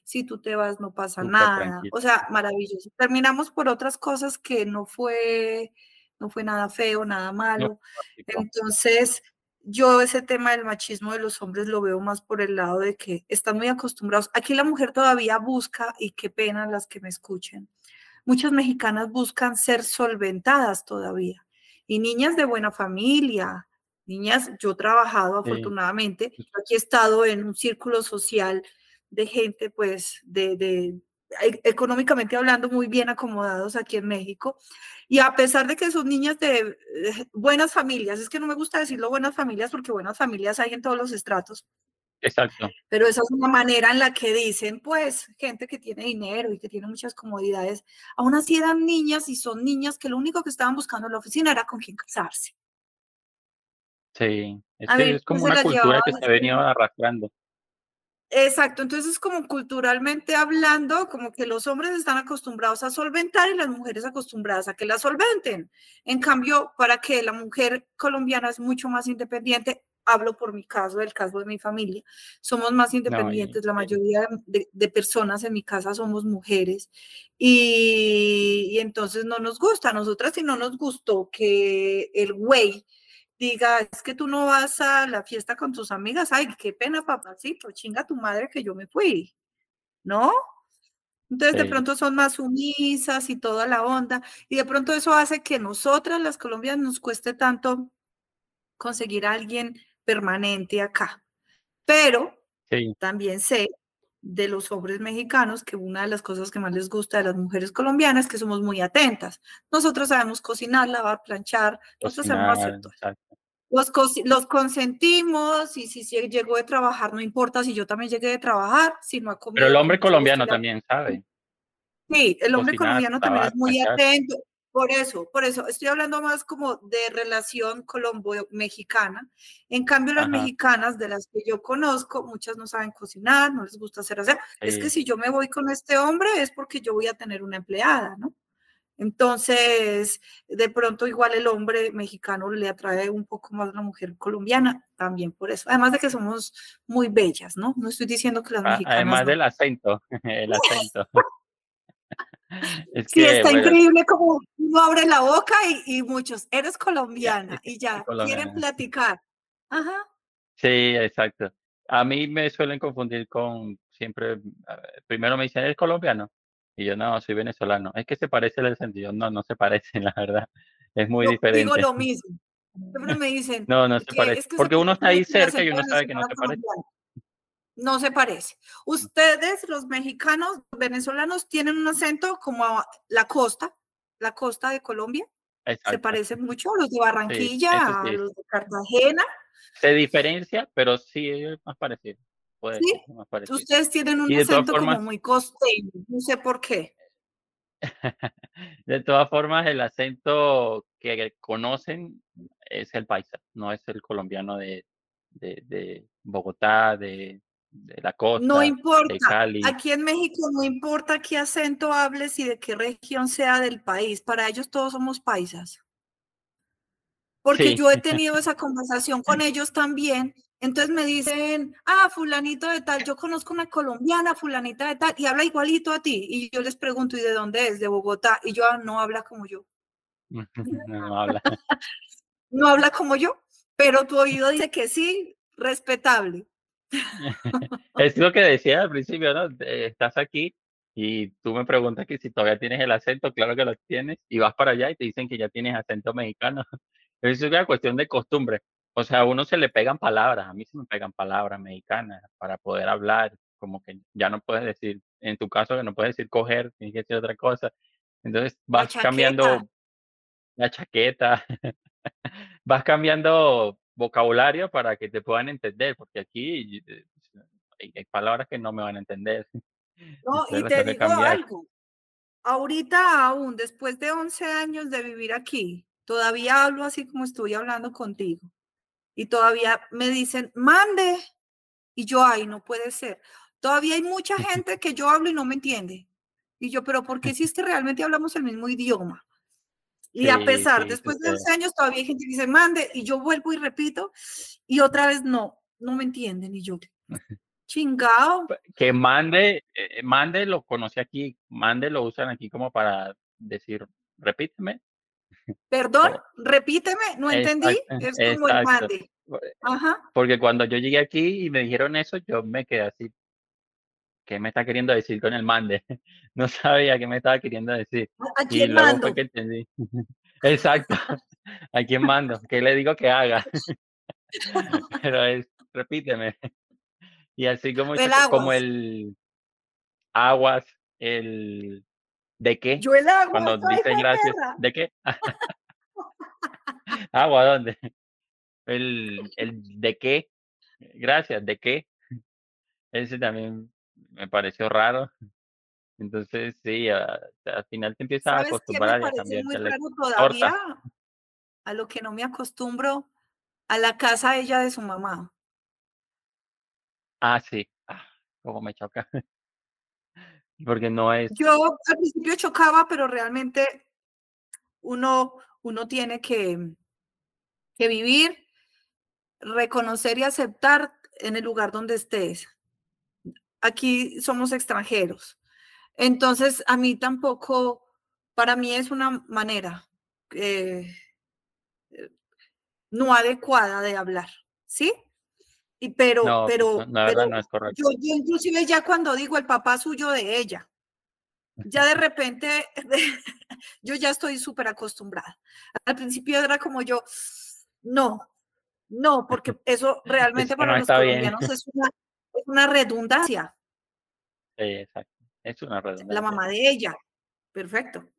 Speaker 2: Si tú te vas, no pasa nada. O sea, maravilloso. Terminamos por otras cosas que no fue no fue nada feo, nada malo. Entonces, yo ese tema del machismo de los hombres lo veo más por el lado de que están muy acostumbrados. Aquí la mujer todavía busca, y qué pena las que me escuchen, muchas mexicanas buscan ser solventadas todavía. y niñas de buena familia, niñas, yo he trabajado afortunadamente, aquí he estado en un círculo social de gente, pues, de, de, e, económicamente hablando, muy bien acomodados aquí en México. Y a pesar de que son niñas de buenas familias, es que no me gusta decirlo buenas familias porque buenas familias hay en todos los estratos.
Speaker 1: Exacto.
Speaker 2: Pero esa es una manera en la que dicen, pues, gente que tiene dinero y que tiene muchas comodidades, aún así eran niñas y son niñas que lo único que estaban buscando en la oficina era con quién casarse.
Speaker 1: Sí, es, es como una cultura que se ha venido arrastrando.
Speaker 2: Exacto, entonces como culturalmente hablando, como que los hombres están acostumbrados a solventar y las mujeres acostumbradas a que la solventen. En cambio, para que la mujer colombiana es mucho más independiente, hablo por mi caso, el caso de mi familia, somos más independientes, la mayoría de, personas en mi casa somos mujeres y, y entonces no nos gusta, a nosotras si no nos gustó que el güey diga, es que tú no vas a la fiesta con tus amigas, ay, qué pena, papacito, chinga tu madre que yo me fui, ¿no? Entonces de pronto son más sumisas y toda la onda, y de pronto eso hace que nosotras, las colombianas, nos cueste tanto conseguir a alguien permanente acá. Pero también sé de los hombres mexicanos que una de las cosas que más les gusta de las mujeres colombianas es que somos muy atentas. Nosotros sabemos cocinar, lavar, planchar, nosotros sabemos hacer todo. Los, los, consentimos y si, si llegó de trabajar, no importa si yo también llegué de trabajar, si no ha comido.
Speaker 1: Pero el hombre colombiano también sabe.
Speaker 2: Sí, el hombre colombiano también es muy atento. Por eso, por eso, estoy hablando más como de relación colombo-mexicana. En cambio, las mexicanas de las que yo conozco, muchas no saben cocinar, no les gusta hacer hacer. Es que si yo me voy con este hombre es porque yo voy a tener una empleada, ¿no? Entonces, de pronto igual el hombre mexicano le atrae un poco más a la mujer colombiana, también por eso. Además de que somos muy bellas, ¿no? No estoy diciendo que las mexicanas...
Speaker 1: Además del acento, [LAUGHS] el [LAUGHS] acento.
Speaker 2: Sí, está increíble como uno abre la boca y, muchos, eres colombiana y ya, quieren platicar. Ajá.
Speaker 1: Sí, exacto. A mí me suelen confundir con siempre, primero me dicen, ¿eres colombiano? Y yo no, soy venezolano. Es que se parece el sentido. No, no se parece, [LAUGHS] la verdad. Es muy diferente.
Speaker 2: Digo lo [LAUGHS] mismo. Siempre me dicen.
Speaker 1: no, no se parece. Porque uno está ahí cerca y uno sabe que no se parece
Speaker 2: no se parece. Ustedes, los mexicanos, venezolanos, tienen un acento como la costa, la costa de Colombia. Se parecen mucho los de Barranquilla, a los de Cartagena.
Speaker 1: Se diferencia, pero sí es más parecido.
Speaker 2: ¿Sí? Ustedes tienen un acento como muy costeño, no sé por qué. [LAUGHS]
Speaker 1: de todas formas, el acento que conocen es el paisa, no es el colombiano de, de Bogotá, de, de la costa,
Speaker 2: no importa. Aquí en México no importa qué acento hables y de qué región sea del país. Para ellos todos somos paisas. Porque yo he tenido [LAUGHS] esa conversación con ellos también. Entonces me dicen, ah, fulanito de tal, yo conozco una colombiana, fulanita de tal, y habla igualito a ti. Y yo les pregunto, ¿y de dónde es? De Bogotá. Y yo, ah, no habla como yo. [LAUGHS]
Speaker 1: no habla. [LAUGHS]
Speaker 2: no habla como yo, pero tu oído dice que sí, respetable.
Speaker 1: Es lo que decía al principio, ¿no? Estás aquí y tú me preguntas que si todavía tienes el acento, claro que lo tienes, y vas para allá y te dicen que ya tienes acento mexicano. [LAUGHS] Es una cuestión de costumbre. O sea, a uno se le pegan palabras, a mí se me pegan palabras mexicanas para poder hablar, como que ya no puedes decir, en tu caso que no puedes decir coger, tienes que decir otra cosa. Entonces vas cambiando la chaqueta, [LAUGHS] vas cambiando vocabulario para que te puedan entender, porque aquí eh, hay, palabras que no me van a entender. [LAUGHS]
Speaker 2: No, y te digo algo, ahorita aún, después de 11 años de vivir aquí, todavía hablo así como estoy hablando contigo. Y todavía me dicen, mande. Y yo, ay, no puede ser. Todavía hay mucha [LAUGHS] gente que yo hablo y no me entiende. Y yo, pero ¿por qué si es que realmente hablamos el mismo idioma? Y a pesar, después de 11 años, todavía hay gente que dice, mande, y yo vuelvo y repito, y otra vez no, no me entienden, y yo, [LAUGHS] chingado.
Speaker 1: Que mande, eh, mande lo conocí aquí, mande lo usan aquí como para decir, repíteme.
Speaker 2: Perdón, repíteme, no entendí, es como el mande. Ajá.
Speaker 1: Porque cuando yo llegué aquí y me dijeron eso, yo me quedé así, ¿qué me está queriendo decir con el mande? [LAUGHS] No sabía qué me estaba queriendo decir.
Speaker 2: ¿A quién y luego fue
Speaker 1: que entendí. [LAUGHS] Exacto. [LAUGHS] ¿A quién mando? ¿Qué le digo que haga? Pero es, repíteme. Y así como,
Speaker 2: El
Speaker 1: como
Speaker 2: aguas.
Speaker 1: el aguas, el de qué,
Speaker 2: Yo el agua,
Speaker 1: cuando dicen gracias. ¿de qué? Agua, ¿dónde? El, el de qué, gracias, ¿de qué? Ese también me pareció raro. Entonces, sí, a- al final te empiezas a
Speaker 2: ¿Sabes qué me
Speaker 1: acostumbrar a
Speaker 2: muy raro? A lo que no me acostumbro, a la casa ella de su mamá.
Speaker 1: Ah, sí. Ah, cómo me choca. [LAUGHS] Porque no es,
Speaker 2: Yo al principio chocaba, pero realmente uno, uno tiene que, que vivir, reconocer y aceptar en el lugar donde estés. Aquí somos extranjeros. Entonces, a mí tampoco, para mí es una manera eh, eh, no adecuada de hablar, ¿sí? Y pero,
Speaker 1: no, pues,
Speaker 2: pero,
Speaker 1: no, la
Speaker 2: pero
Speaker 1: no es correcto.
Speaker 2: yo, yo inclusive ya cuando digo el papá suyo de ella, ya de [LAUGHS] repente [LAUGHS] yo ya estoy súper acostumbrada. Al principio era como yo, no, no, porque eso realmente para los
Speaker 1: bien.
Speaker 2: colombianos es una, es una redundancia.
Speaker 1: Exacto. Es una
Speaker 2: La
Speaker 1: redundancia.
Speaker 2: mamá de ella, perfecto.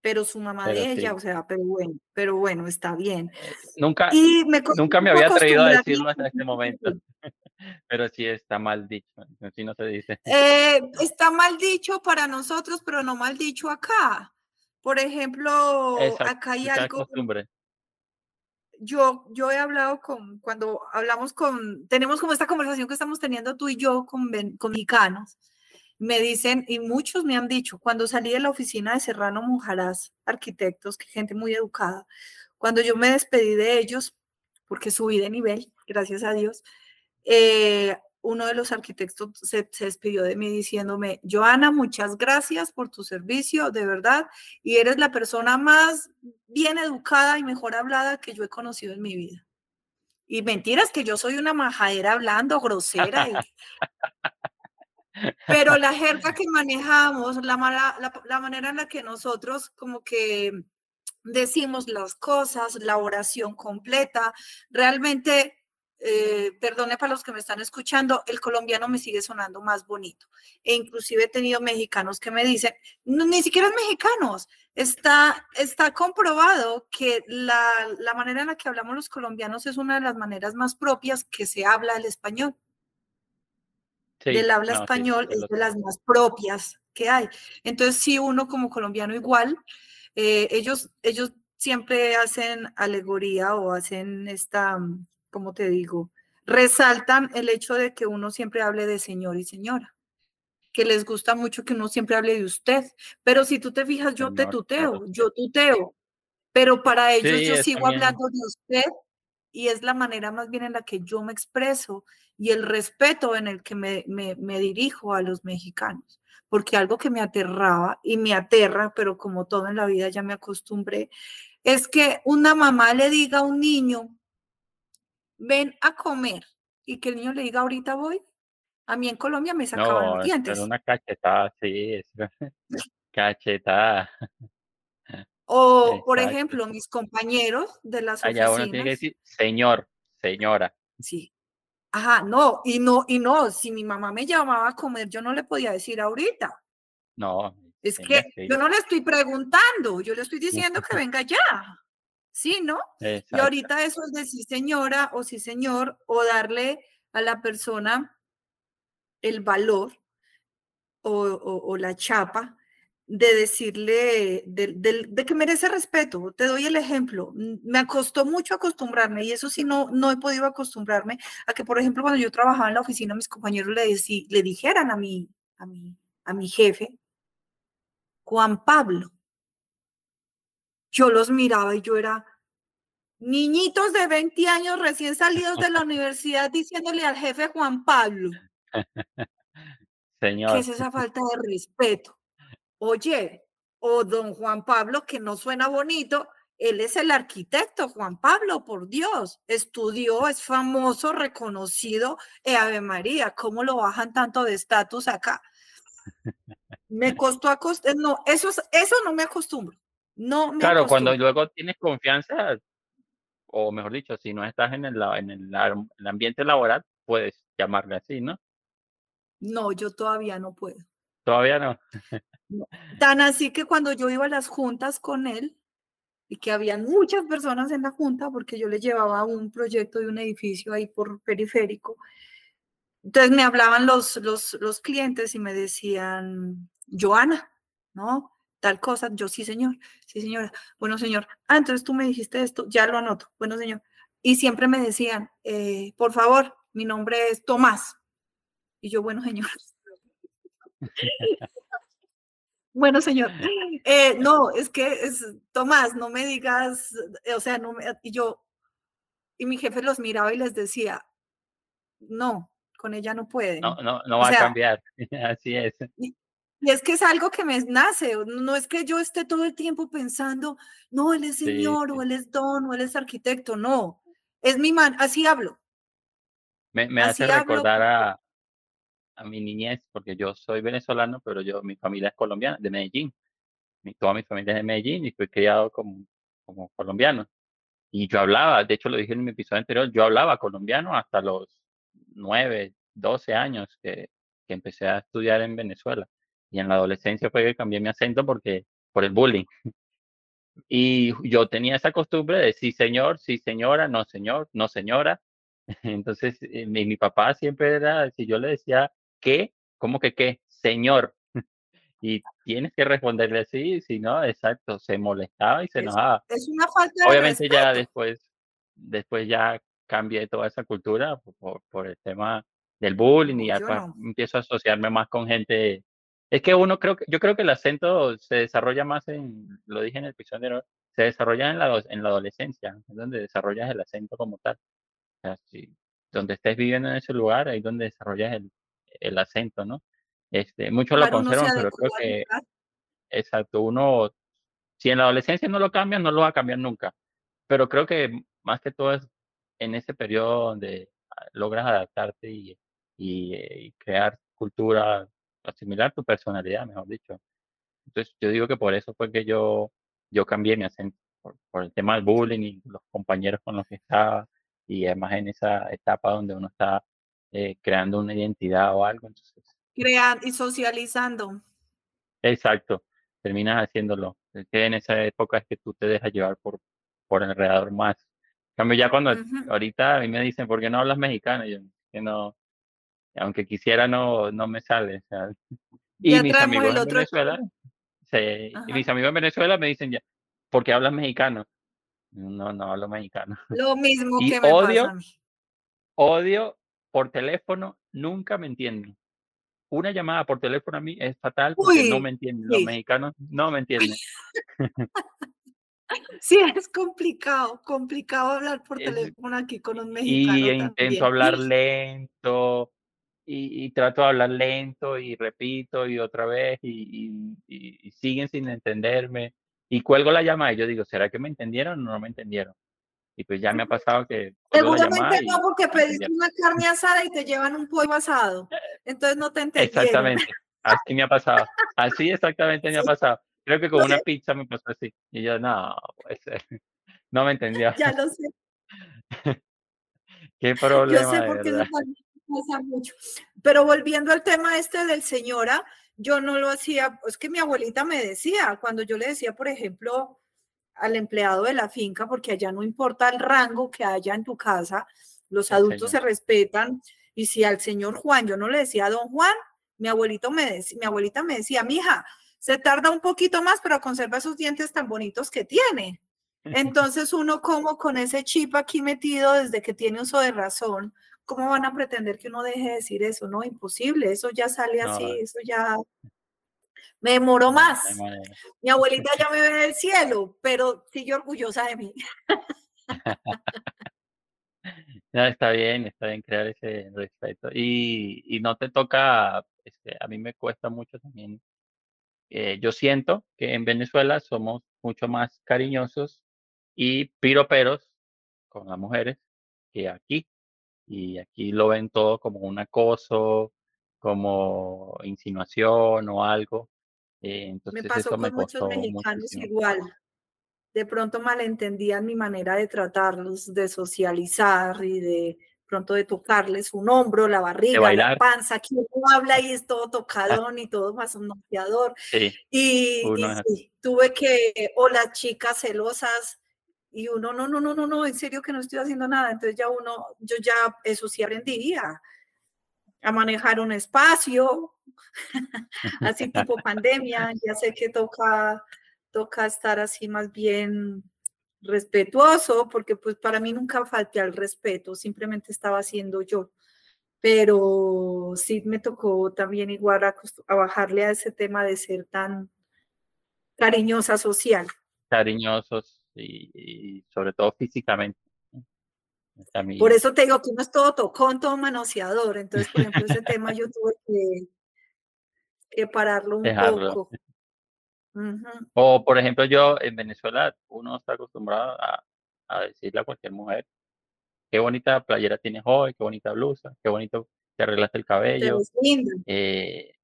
Speaker 2: Pero su mamá
Speaker 1: Pero
Speaker 2: de ella, o sea, pero bueno, pero bueno, está bien.
Speaker 1: Eh, nunca,
Speaker 2: Y me
Speaker 1: nunca me había atrevido a decirlo hasta este momento. [LAUGHS] [LAUGHS] Pero sí está mal dicho. Así no se dice.
Speaker 2: Eh, está mal dicho para nosotros, pero no mal dicho acá. Por ejemplo,
Speaker 1: Exacto.
Speaker 2: acá hay algo,
Speaker 1: costumbre.
Speaker 2: Yo, yo he hablado con, cuando hablamos con, tenemos como esta conversación que estamos teniendo tú y yo con, con mexicanos, me dicen, y muchos me han dicho, cuando salí de la oficina de Serrano Monjarás, arquitectos, que gente muy educada, cuando yo me despedí de ellos, porque subí de nivel, gracias a Dios, eh, uno de los arquitectos se, despidió de mí diciéndome, Joana, muchas gracias por tu servicio, de verdad, y eres la persona más bien educada y mejor hablada que yo he conocido en mi vida. Y mentiras que yo soy una majadera hablando, grosera. pero la jerga que manejamos, la, la, la manera en la que nosotros como que decimos las cosas, la oración completa, realmente, eh, perdone para los que me están escuchando, el colombiano me sigue sonando más bonito. E inclusive he tenido mexicanos que me dicen, no, ni siquiera mexicanos, está, está comprobado que la, la manera en la que hablamos los colombianos es una de las maneras más propias que se habla el español
Speaker 1: Sí,
Speaker 2: del habla
Speaker 1: no,
Speaker 2: español es de las más propias que hay. Entonces, sí, uno como colombiano igual, eh, ellos, ellos siempre hacen alegoría o hacen esta, ¿cómo te digo? Resaltan el hecho de que uno siempre hable de señor y señora, que les gusta mucho que uno siempre hable de usted. Pero si tú te fijas, yo te tuteo,
Speaker 1: claro,
Speaker 2: yo tuteo, pero para ellos
Speaker 1: Sí,
Speaker 2: yo sigo
Speaker 1: también,
Speaker 2: hablando de usted y es la manera más bien en la que yo me expreso y el respeto en el que me, me, me dirijo a los mexicanos. Porque algo que me aterraba y me aterra, pero como todo en la vida ya me acostumbré, es que una mamá le diga a un niño, ven a comer, y que el niño le diga, ahorita voy. A mí en Colombia me sacaban
Speaker 1: no,
Speaker 2: los
Speaker 1: es
Speaker 2: dientes.
Speaker 1: una cachetada, sí, [LAUGHS] cachetada. [LAUGHS]
Speaker 2: O, por ejemplo, mis compañeros de las
Speaker 1: Allá uno tiene que decir señor, señora.
Speaker 2: Sí. Ajá, no, y no, y no, si mi mamá me llamaba a comer, yo no le podía decir ahorita.
Speaker 1: No,
Speaker 2: Es que
Speaker 1: que
Speaker 2: yo no le estoy preguntando, yo le estoy [LAUGHS] diciendo que venga ya. Sí, ¿no? Y ahorita eso es decir señora o sí señor, o darle a la persona el valor o, o- o la chapa de decirle, de, de- de que merece respeto. Te doy el ejemplo. Me costó mucho acostumbrarme y eso sí no, no he podido acostumbrarme a que, por ejemplo, cuando yo trabajaba en la oficina, mis compañeros le, decí- le dijeran a mi, a, mi, a mi jefe, Juan Pablo. Yo los miraba y yo era niñitos de 20 años recién salidos de la universidad diciéndole al jefe Juan Pablo. [LAUGHS] ¿Qué
Speaker 1: Señor.
Speaker 2: es esa falta de respeto? Oye, o don Juan Pablo, que no suena bonito, él es el arquitecto, Juan Pablo, por Dios, estudió, es famoso, reconocido, eh, Ave María, ¿cómo lo bajan tanto de estatus acá? [LAUGHS] Me costó acostumbrarme, no, eso, es- eso no me acostumbro, No me
Speaker 1: Claro, cuando
Speaker 2: acostumbro.
Speaker 1: luego tienes confianza, o mejor dicho, si no estás en el en el ambiente laboral, puedes llamarle así, ¿no?
Speaker 2: No, yo todavía no puedo.
Speaker 1: ¿Todavía no?
Speaker 2: No. Tan así que cuando yo iba a las juntas con él, y que habían muchas personas en la junta, porque yo le llevaba un proyecto de un edificio ahí por periférico. Entonces me hablaban los, los, los clientes y me decían, Joana, ¿no? Tal cosa, yo sí, señor, sí, señora. Bueno, señor, ah, entonces tú me dijiste esto, ya lo anoto. Bueno, señor. Y siempre me decían, eh, por favor, mi nombre es Tomás. Y yo, bueno, señor. [LAUGHS] [LAUGHS] Bueno, señor, eh, no, es que es, Tomás, no me digas, eh, o sea, no me, y yo, y mi jefe los miraba y les decía, no, con ella no
Speaker 1: No,
Speaker 2: pueden.
Speaker 1: no, no
Speaker 2: O
Speaker 1: va a cambiar. [LAUGHS] Así es.
Speaker 2: y, y es que es algo que me nace, no es que yo esté todo el tiempo pensando, no, él es
Speaker 1: Sí,
Speaker 2: señor, o él es don, o él es arquitecto, no, es mi man, así hablo,
Speaker 1: Me me hace
Speaker 2: hablo,
Speaker 1: recordar a a mi niñez, porque yo soy venezolano, pero yo mi familia es colombiana, de Medellín. Mi toda mi familia es de Medellín y fui criado como como colombiano. Y yo hablaba, de hecho, lo dije en mi episodio anterior, yo hablaba colombiano hasta los 9 12 años que que empecé a estudiar en Venezuela. Y en la adolescencia fue que cambié mi acento porque por el bullying. Y yo tenía esa costumbre de sí señor, sí señora, no señor, no señora. [LAUGHS] Entonces, eh, mi mi papá siempre era, si yo le decía: "¿Qué?", ¿cómo que qué? "Señor". [LAUGHS] Y tienes que responderle así, si no exacto, se molestaba y se enojaba.
Speaker 2: es una falta de
Speaker 1: Obviamente ya
Speaker 2: respeto.
Speaker 1: después después ya cambié toda esa cultura po por por el tema del bullying y ya
Speaker 2: no.
Speaker 1: empiezo a asociarme más con gente es que uno creo que yo creo que el acento se desarrolla más en lo dije en el episodio se desarrolla en la en la adolescencia, es donde desarrollas el acento como tal. O sea, si donde estés viviendo en ese lugar, ahí es donde desarrollas el el acento, ¿no? Este, muchos lo
Speaker 2: Claro, se
Speaker 1: conservan, pero creo que exacto, uno si en la adolescencia no lo cambias, no lo va a cambiar nunca. Pero creo que más que todo es en ese periodo donde, ah, logras adaptarte y y, eh, y crear cultura, asimilar tu personalidad, mejor dicho. Entonces, yo digo que por eso fue que yo yo cambié mi acento, por por el tema del bullying y los compañeros con los que estaba, y además en esa etapa donde uno está, eh, creando una identidad o algo, entonces
Speaker 2: Crean y socializando.
Speaker 1: exacto, terminas haciéndolo. Es que en esa época es que tú te dejas llevar por por alrededor más. En cambio, ya cuando
Speaker 2: Ujú.
Speaker 1: ahorita a mí me dicen: "¿Por qué no hablas mexicano?" Y yo: "Que no, aunque quisiera no no me sale", y
Speaker 2: Ya
Speaker 1: mis amigos
Speaker 2: el
Speaker 1: en
Speaker 2: otro
Speaker 1: Venezuela y mis amigos en Venezuela me dicen ya: "¿Por qué hablas mexicano?" No, no hablo mexicano.
Speaker 2: Lo mismo
Speaker 1: Y
Speaker 2: que me pasa
Speaker 1: odio,
Speaker 2: a mí.
Speaker 1: odio por teléfono, nunca me entienden. Una llamada por teléfono a mí es fatal porque no me entienden, los
Speaker 2: sí.
Speaker 1: mexicanos no me entienden. [LAUGHS]
Speaker 2: Sí, es complicado, complicado hablar por teléfono aquí con un
Speaker 1: y
Speaker 2: mexicano
Speaker 1: intento
Speaker 2: también.
Speaker 1: hablar lento, y y trato de hablar lento, y repito, y otra vez, y y y y siguen sin entenderme, y cuelgo la llamada, y yo digo: "¿Será que me entendieron o no me entendieron?". Y pues ya me ha pasado que
Speaker 2: Seguramente no, porque pediste una carne asada y te llevan un pollo asado. Entonces no te entendieron.
Speaker 1: Exactamente, así me ha pasado, así exactamente me ha [LAUGHS] pasado. Creo que con
Speaker 2: lo
Speaker 1: una
Speaker 2: sé,
Speaker 1: pizza me pasó así, y yo: "No puede ser, [LAUGHS] no me [LAUGHS] entendió".
Speaker 2: ya lo sé.
Speaker 1: Qué
Speaker 2: Yo sé
Speaker 1: problema de
Speaker 2: porque eso
Speaker 1: verdad.
Speaker 2: también pasa mucho. Pero volviendo al tema este del señora, yo no lo hacía, es que mi abuelita me decía, cuando yo le decía, por ejemplo, al empleado de la finca, porque allá no importa el rango que haya en tu casa, los adultos se respetan, y si al señor Juan yo no le decía don Juan, mi abuelito me decía, mi abuelita me decía, mija, se tarda un poquito más, pero conserva esos dientes tan bonitos que tiene. Entonces uno como con ese chip aquí metido desde que tiene uso de razón, ¿cómo van a pretender que uno deje de decir eso? No, imposible, eso ya sale así,
Speaker 1: No,
Speaker 2: eso ya me demoró más. Mi abuelita ya me ve del cielo, pero sigue orgullosa de mí. [LAUGHS]
Speaker 1: No, está bien, está bien crear ese respeto. Y y no te toca, este, a mí me cuesta mucho también, eh, yo siento que en Venezuela somos mucho más cariñosos y piroperos con las mujeres que aquí. Y aquí lo ven todo como un acoso, como insinuación o algo. Eh,
Speaker 2: Me
Speaker 1: entonces
Speaker 2: pasó
Speaker 1: eso me
Speaker 2: con muchos
Speaker 1: costó
Speaker 2: mexicanos
Speaker 1: muchísimo.
Speaker 2: igual. de pronto malentendían mi manera de tratarlos, de socializar y de pronto de tocarles un hombro, la barriga, la panza, que uno habla y es todo [LAUGHS] tocadón y todo más un
Speaker 1: Sí,
Speaker 2: y, y tuve que, o las chicas celosas, y uno, no, no, no, no, no, en serio que no estoy haciendo nada. Entonces ya uno, yo ya eso sí aprendía a manejar un espacio, [LAUGHS] así tipo pandemia, ya sé que toca, toca estar así más bien respetuoso, porque pues para mí nunca falté al respeto, simplemente estaba haciendo yo. Pero sí me tocó también igual a, bajarle a ese tema de ser tan cariñosa social.
Speaker 1: Cariñosos y, sobre todo físicamente.
Speaker 2: Por eso te digo que uno es todo tocón, todo manoseador. Entonces, por ejemplo, ese tema yo tuve que, que pararlo un poco.
Speaker 1: O, por ejemplo, yo en Venezuela, uno está acostumbrado a, a, decirle a cualquier mujer, qué bonita playera tienes hoy, qué bonita blusa, qué bonito te arreglaste el cabello. Eh,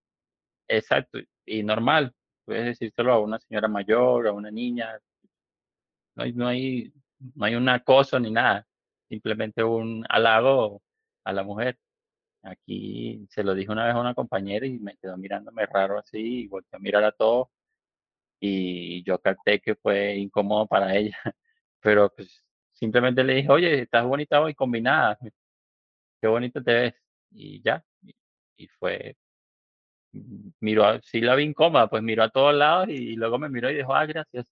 Speaker 1: exacto, y normal, puedes decírselo a una señora mayor, a una niña, no hay, no hay, no hay un acoso ni nada, simplemente un halago a la mujer. Aquí se lo dije una vez a una compañera y me quedó mirándome raro así, y volteó a mirar a todos y yo capté que fue incómodo para ella, [LAUGHS] pero pues simplemente le dije, oye, estás bonita hoy combinada, qué bonito te ves, y ya, y, fue, mm, miró, sí la vi incómoda, pues miró a todos lados y luego me miró y dijo, ah, gracias,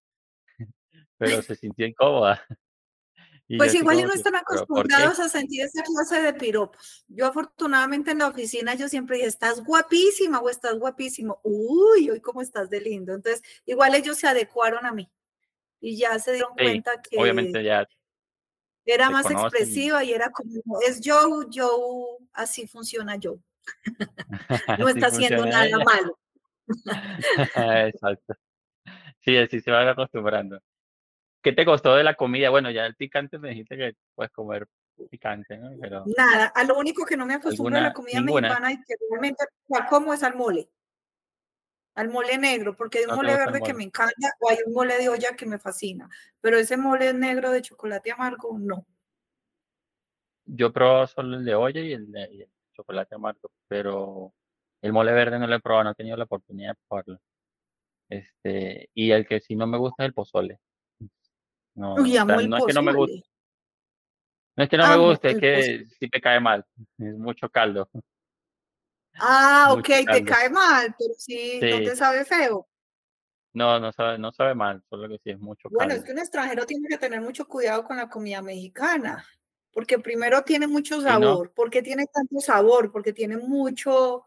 Speaker 1: pero se sintió incómoda. [LAUGHS]
Speaker 2: Pues igual no están acostumbrados a sentir esa clase de piropos. Yo afortunadamente en la oficina yo siempre dije, estás guapísima o estás guapísimo. Uy, hoy cómo estás de lindo. Entonces, igual ellos se adecuaron a mí y ya se dieron cuenta que
Speaker 1: obviamente ya
Speaker 2: era más expresiva y era como, es Joe, Joe, así funciona Joe. [LAUGHS] [LAUGHS] no está haciendo nada malo.
Speaker 1: Exacto. Sí, así se van acostumbrando. ¿Qué te costó de la comida? Bueno, ya el picante me dijiste que puedes comer picante, ¿no? Pero
Speaker 2: Nada, a lo único que no me acostumbro a la comida mexicana y que realmente la como es al mole. Al mole negro, porque hay un mole verde que me encanta o hay un mole de olla que me fascina, pero ese mole negro de chocolate amargo, no.
Speaker 1: Yo probado solo el de olla y el de chocolate amargo, pero el mole verde no lo he probado, no he tenido la oportunidad de probarlo. Este, y el que sí no me gusta es el pozole. No, no es que no me guste. No es que no me guste, es que sí te cae mal. Es mucho caldo.
Speaker 2: Ah, ok, te cae mal, pero sí, no te sabe feo.
Speaker 1: No, no sabe, no sabe mal, solo que sí es mucho
Speaker 2: Bueno, es que un extranjero tiene que tener mucho cuidado con la comida mexicana, porque primero tiene mucho sabor, porque tiene tanto sabor, porque tiene mucho,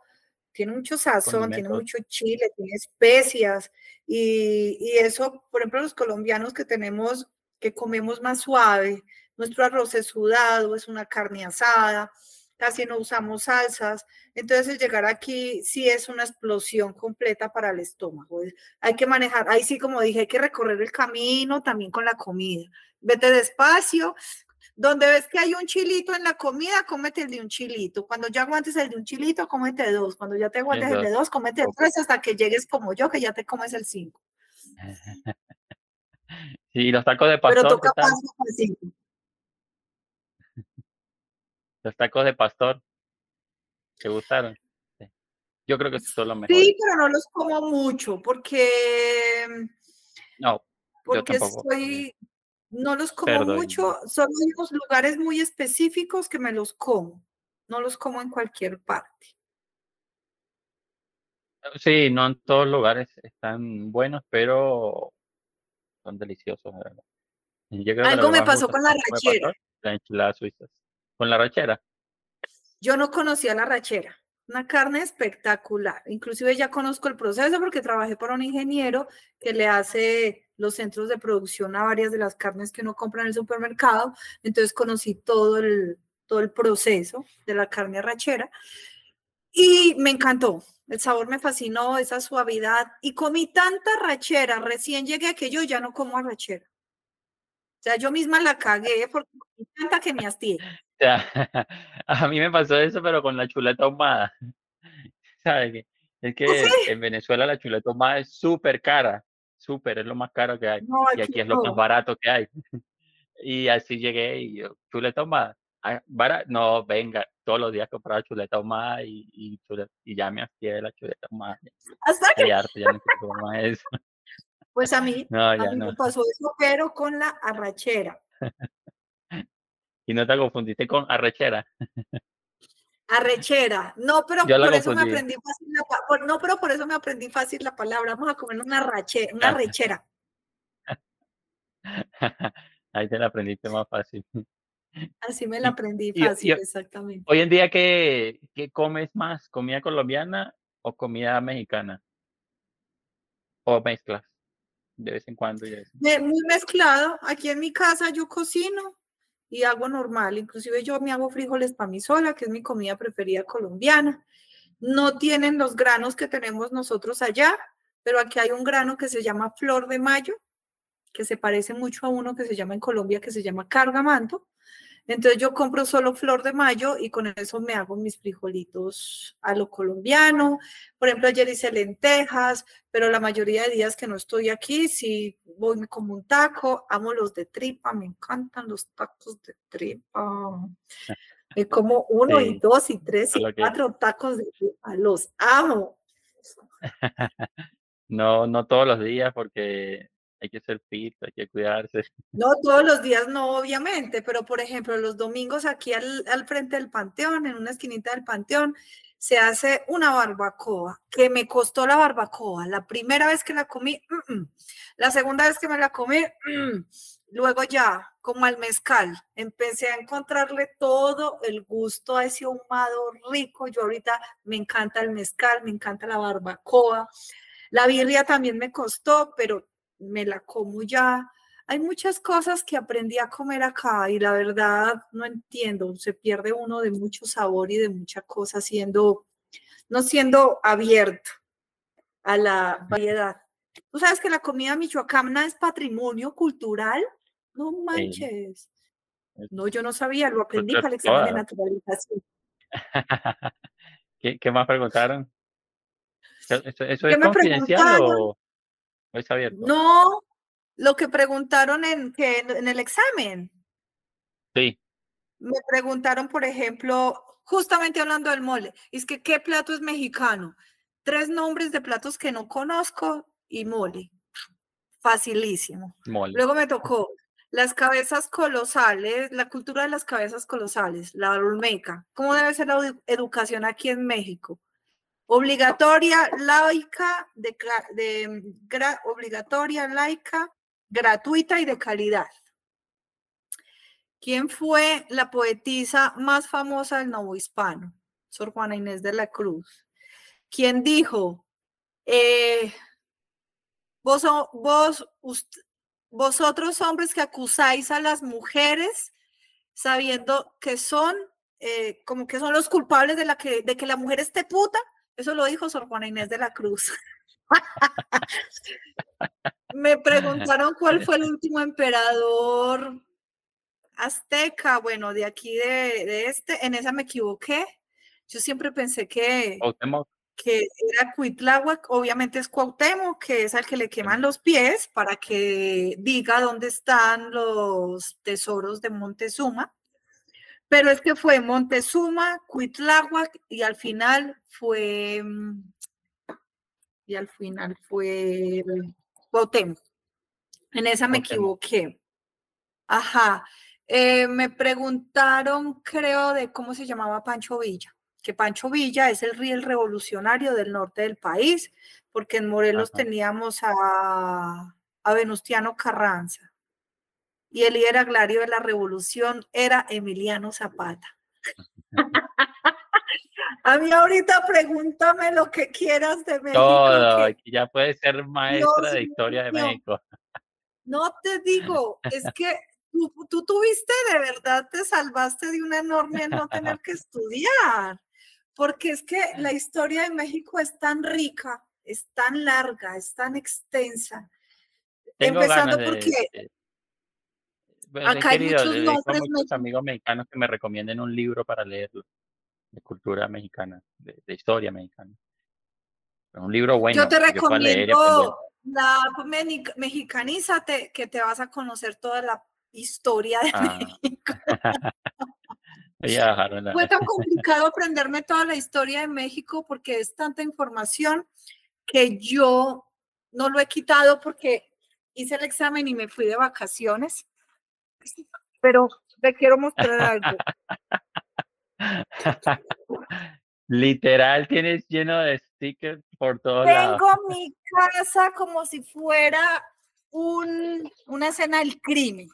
Speaker 2: tiene mucho sazón, tiene mucho chile, tiene especias, y, y, eso, por ejemplo, los colombianos que tenemos que comemos más suave. Nuestro arroz es sudado, es una carne asada, casi no usamos salsas. Entonces, llegar aquí sí es una explosión completa para el estómago. Hay que manejar, ahí sí, como dije, hay que recorrer el camino también con la comida. Vete despacio. Donde ves que hay un chilito en la comida, cómete el de un chilito. Cuando ya aguantes el de un chilito, cómete dos. Cuando ya te aguantes el de dos, cómete tres hasta que llegues como yo, que ya te comes el cinco. [LAUGHS]
Speaker 1: Y los tacos de pastor. Pero toca Los tacos de pastor. ¿Te gustaron? Yo creo que son los mejores.
Speaker 2: Sí, pero no los como mucho porque.
Speaker 1: No.
Speaker 2: Porque soy. No los como mucho. Son unos lugares muy específicos que me los como. No los como en cualquier parte.
Speaker 1: Sí, no en todos lugares están buenos, pero son deliciosos,
Speaker 2: Algo me pasó con la rachera.
Speaker 1: La enchilada suiza. ¿Con la rachera?
Speaker 2: Yo no conocía la rachera. Una carne espectacular. Inclusive ya conozco el proceso porque trabajé para un ingeniero que le hace los centros de producción a varias de las carnes que uno compra en el supermercado. Entonces conocí todo el, todo el proceso de la carne rachera y me encantó. El sabor me fascinó, esa suavidad. Y comí tanta rachera, recién llegué a que yo ya no como rachera. O sea, yo misma la cagué porque comí tanta que me hastié. [LAUGHS]
Speaker 1: a mí me pasó eso, pero con la chuleta ahumada. [LAUGHS] ¿Sabes? Es que ¿Ah, en Venezuela la chuleta ahumada es súper cara. súper, es lo más caro que hay.
Speaker 2: No,
Speaker 1: Y
Speaker 2: aquí
Speaker 1: aquí es lo más barato que hay. [LAUGHS] Y así llegué y yo, chuleta ahumada. Ah, no, venga, todos los días compraba chuleta ahumada y y chule y ya me de la chuleta ahumada.
Speaker 2: Hasta que
Speaker 1: harto, ya no más eso.
Speaker 2: Pues a mí
Speaker 1: No,
Speaker 2: a mí
Speaker 1: no.
Speaker 2: me pasó eso, pero con la arrachera. [LAUGHS]
Speaker 1: ¿Y no te confundiste con arrechera?
Speaker 2: Arrechera. No, [LAUGHS] pero por eso me aprendí fácil la por no, pero por eso me aprendí fácil la palabra. Vamos a comer una rache una
Speaker 1: Ah.
Speaker 2: arrechera. [LAUGHS]
Speaker 1: Ahí te la aprendiste más fácil.
Speaker 2: Así me la aprendí fácil, exactamente.
Speaker 1: hoy en día, ¿qué qué comes más? ¿Comida colombiana o comida mexicana? ¿O mezclas? De vez en cuando y de vez en
Speaker 2: Me muy mezclado. Aquí en mi casa yo cocino y hago normal. Inclusive yo me hago frijoles para mí sola, que es mi comida preferida colombiana. No tienen los granos que tenemos nosotros allá, pero aquí hay un grano que se llama flor de mayo, que se parece mucho a uno que se llama en Colombia, que se llama cargamanto. Entonces yo compro solo flor de mayo y con eso me hago mis frijolitos a lo colombiano. Por ejemplo, ayer hice lentejas, pero la mayoría de días que no estoy aquí, si voy me como un taco, amo los de tripa, me encantan los tacos de tripa. Me como uno y dos y tres y
Speaker 1: que
Speaker 2: cuatro tacos de tripa, los amo. [LAUGHS]
Speaker 1: no no todos los días porque hay que ser fit, hay que cuidarse. [LAUGHS]
Speaker 2: No todos los días, no, obviamente, pero por ejemplo, los domingos aquí al, frente del panteón, en una esquinita del panteón, se hace una barbacoa, que me costó la barbacoa. La primera vez que la comí, la segunda vez que me la comí, luego ya, como al mezcal, empecé a encontrarle todo el gusto a ese ahumado rico. Yo ahorita me encanta el mezcal, me encanta la barbacoa. La birria también me costó, pero me la como ya. Hay muchas cosas que aprendí a comer acá y la verdad no entiendo, se pierde uno de mucho sabor y de mucha cosa siendo, no siendo abierto a la variedad. ¿Tú sabes que la comida michoacana es patrimonio cultural? No manches.
Speaker 1: Es
Speaker 2: No, yo no sabía, lo aprendí para el examen de naturalización. [LAUGHS]
Speaker 1: ¿Qué qué más preguntaron? ¿Eso eso eso
Speaker 2: ¿Qué
Speaker 1: es confidencial o o es abierto?
Speaker 2: No, lo que preguntaron en, que en, el examen.
Speaker 1: Sí.
Speaker 2: Me preguntaron, por ejemplo, justamente hablando del mole, es que ¿qué plato es mexicano? Tres nombres de platos que no conozco y mole. Facilísimo.
Speaker 1: Mole.
Speaker 2: Luego me tocó las cabezas colosales, la cultura de las cabezas colosales, la olmeca. ¿Cómo debe ser la edu- educación aquí en México? Obligatoria, laica, de, de, obligatoria, laica, gratuita y de calidad. ¿Quién fue la poetisa más famosa del novohispano? Sor Juana Inés de la Cruz. ¿Quién dijo, eh, vos, vos, ust- vosotros hombres que acusáis a las mujeres sabiendo que son, eh, como que son los culpables de, la que, de que la mujer esté puta? Eso lo dijo Sor Juana Inés de la Cruz. [LAUGHS] Me preguntaron cuál fue el último emperador azteca, bueno, de aquí de, de este, en esa me equivoqué. Yo siempre pensé que,
Speaker 1: Cuauhtémoc.
Speaker 2: que era Cuitláhuac, obviamente es Cuauhtémoc, que es al que le queman los pies para que diga dónde están los tesoros de Montezuma. Pero es que fue Montezuma, Cuitláhuac y al final fue y al final fue Cuauhtémoc. En esa me
Speaker 1: Cuauhtémoc.
Speaker 2: equivoqué. Ajá. Eh, me preguntaron, creo, de cómo se llamaba Pancho Villa, que Pancho Villa es el riel revolucionario del norte del país, porque en Morelos
Speaker 1: Ajá.
Speaker 2: teníamos a, a Venustiano Carranza y el líder agrario de la revolución era Emiliano Zapata. A mí ahorita pregúntame lo que quieras de México.
Speaker 1: Todo,
Speaker 2: que
Speaker 1: ya puedes ser maestra de
Speaker 2: Dios
Speaker 1: historia de. México. [LAUGHS]
Speaker 2: no te digo, es que tú, tú tuviste de verdad, te salvaste de una enorme no tener que estudiar, porque es que la historia de México es tan rica, es tan larga, es tan extensa.
Speaker 1: Tengo
Speaker 2: Empezando
Speaker 1: ganas de
Speaker 2: porque acá hay
Speaker 1: querido,
Speaker 2: muchos nombres
Speaker 1: muchos
Speaker 2: mexicanos.
Speaker 1: amigos mexicanos que me recomienden un libro para leerlo, de cultura mexicana, de de historia mexicana. Un libro bueno,
Speaker 2: te
Speaker 1: yo aprender.
Speaker 2: recomiendo, la mexicanízate, que te vas a conocer toda la historia de ah. México. [LAUGHS] Fue tan [LAUGHS] complicado aprenderme toda la historia de México porque es tanta información que yo no lo he quitado porque hice el examen y me fui de vacaciones. Pero te quiero mostrar algo. [LAUGHS]
Speaker 1: Literal, tienes lleno de stickers por todos
Speaker 2: lados. Tengo mi casa como si fuera un, una escena del crimen.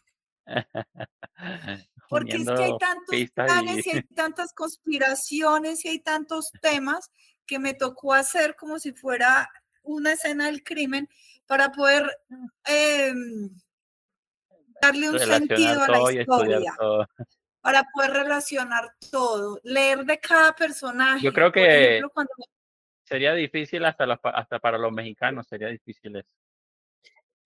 Speaker 2: [LAUGHS] Porque es que hay tantos planes y... hay [LAUGHS] tantas conspiraciones y hay tantos temas que me tocó hacer como si fuera una escena del crimen para poder em, darle un sentido a la historia para poder relacionar todo, leer de cada personaje.
Speaker 1: Yo creo que sería difícil hasta, hasta para los mexicanos, sería difícil eso.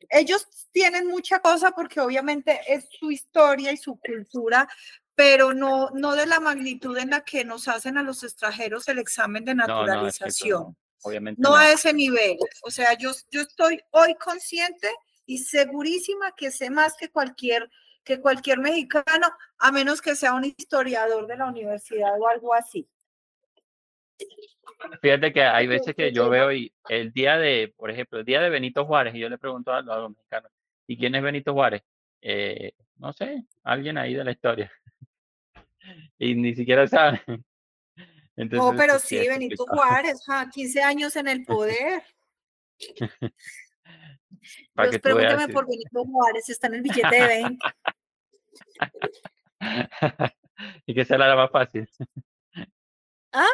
Speaker 2: Ellos tienen mucha cosa porque obviamente es su historia y su cultura, pero no, no de la magnitud en la que nos hacen a los extranjeros el examen de naturalización. No,
Speaker 1: obviamente
Speaker 2: no, a ese nivel. O sea, yo, yo estoy hoy consciente y segurísima que sé más que cualquier que cualquier mexicano, a menos que sea un historiador de la universidad o algo así.
Speaker 1: Fíjate que hay veces que yo veo y el día de, por ejemplo, el día de Benito Juárez, y yo le pregunto a, los mexicanos, ¿y quién es Benito Juárez? Eh, no sé, alguien ahí de la historia. [LAUGHS] y ni siquiera saben. [LAUGHS]
Speaker 2: no, pero sí, Benito Juárez, 15 años en el poder. [LAUGHS] Pues pregúnteme por Benito Juárez, está en el billete de 20. [LAUGHS]
Speaker 1: y que esa era la más fácil.
Speaker 2: ¿Ah?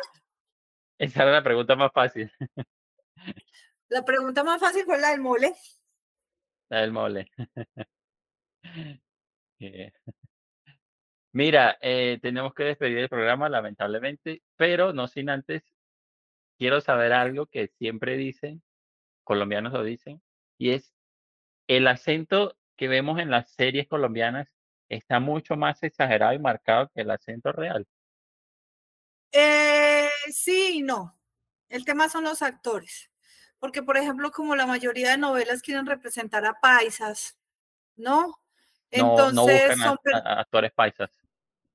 Speaker 1: Esa era la pregunta más fácil.
Speaker 2: La pregunta más fácil fue la del mole.
Speaker 1: La del mole. [LAUGHS] Mira, eh, tenemos que despedir el programa, lamentablemente, pero no sin antes, quiero saber algo que siempre dicen, colombianos lo dicen, y es el acento que vemos en las series colombianas está mucho más exagerado y marcado que el acento real.
Speaker 2: Eh, sí y no. El tema son los actores. Porque, por ejemplo, como la mayoría de novelas quieren representar a paisas, ¿no?
Speaker 1: Entonces, no, son actores paisas.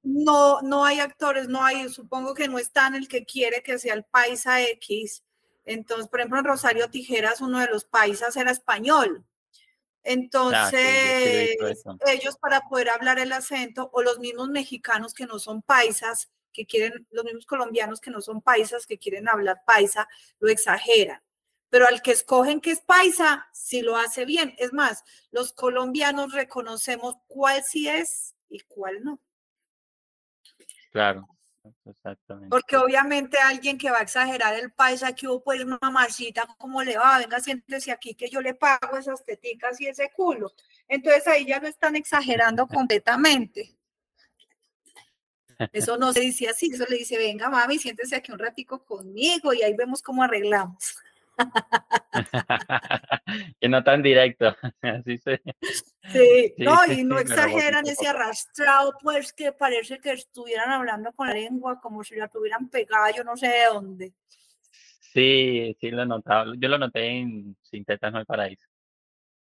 Speaker 2: No, no hay actores, no hay, supongo que no está en el que quiere que sea el paisa X. Entonces, por ejemplo, en Rosario Tijeras, uno de los paisas era español. Ah, Entonces, ellos para poder hablar el acento, o los mismos mexicanos que no son paisas, que quieren, los mismos colombianos que no son paisas, que quieren hablar paisa, lo exageran. Pero al que escogen que es paisa, si lo hace bien. Es más, los colombianos reconocemos cuál sí es y cuál no.
Speaker 1: Claro. Exactamente.
Speaker 2: Porque obviamente alguien que va a exagerar el paisa que hubo pues mamacita, ¿cómo le va? Venga, siéntese aquí que yo le pago esas teticas y ese culo. Entonces ahí ya lo están exagerando [LAUGHS] completamente. Eso no se dice así, eso le dice, venga mami, siéntese aquí un ratico conmigo y ahí vemos cómo arreglamos. [LAUGHS]
Speaker 1: que no tan directo, [LAUGHS] así
Speaker 2: se... Sí, no, y no exageran ese arrastrado, pues que parece que estuvieran hablando con la lengua como si la tuvieran pegada, yo no sé de dónde.
Speaker 1: Sí, sí lo he notado, yo lo noté en Sin Tetas No hay Paraíso.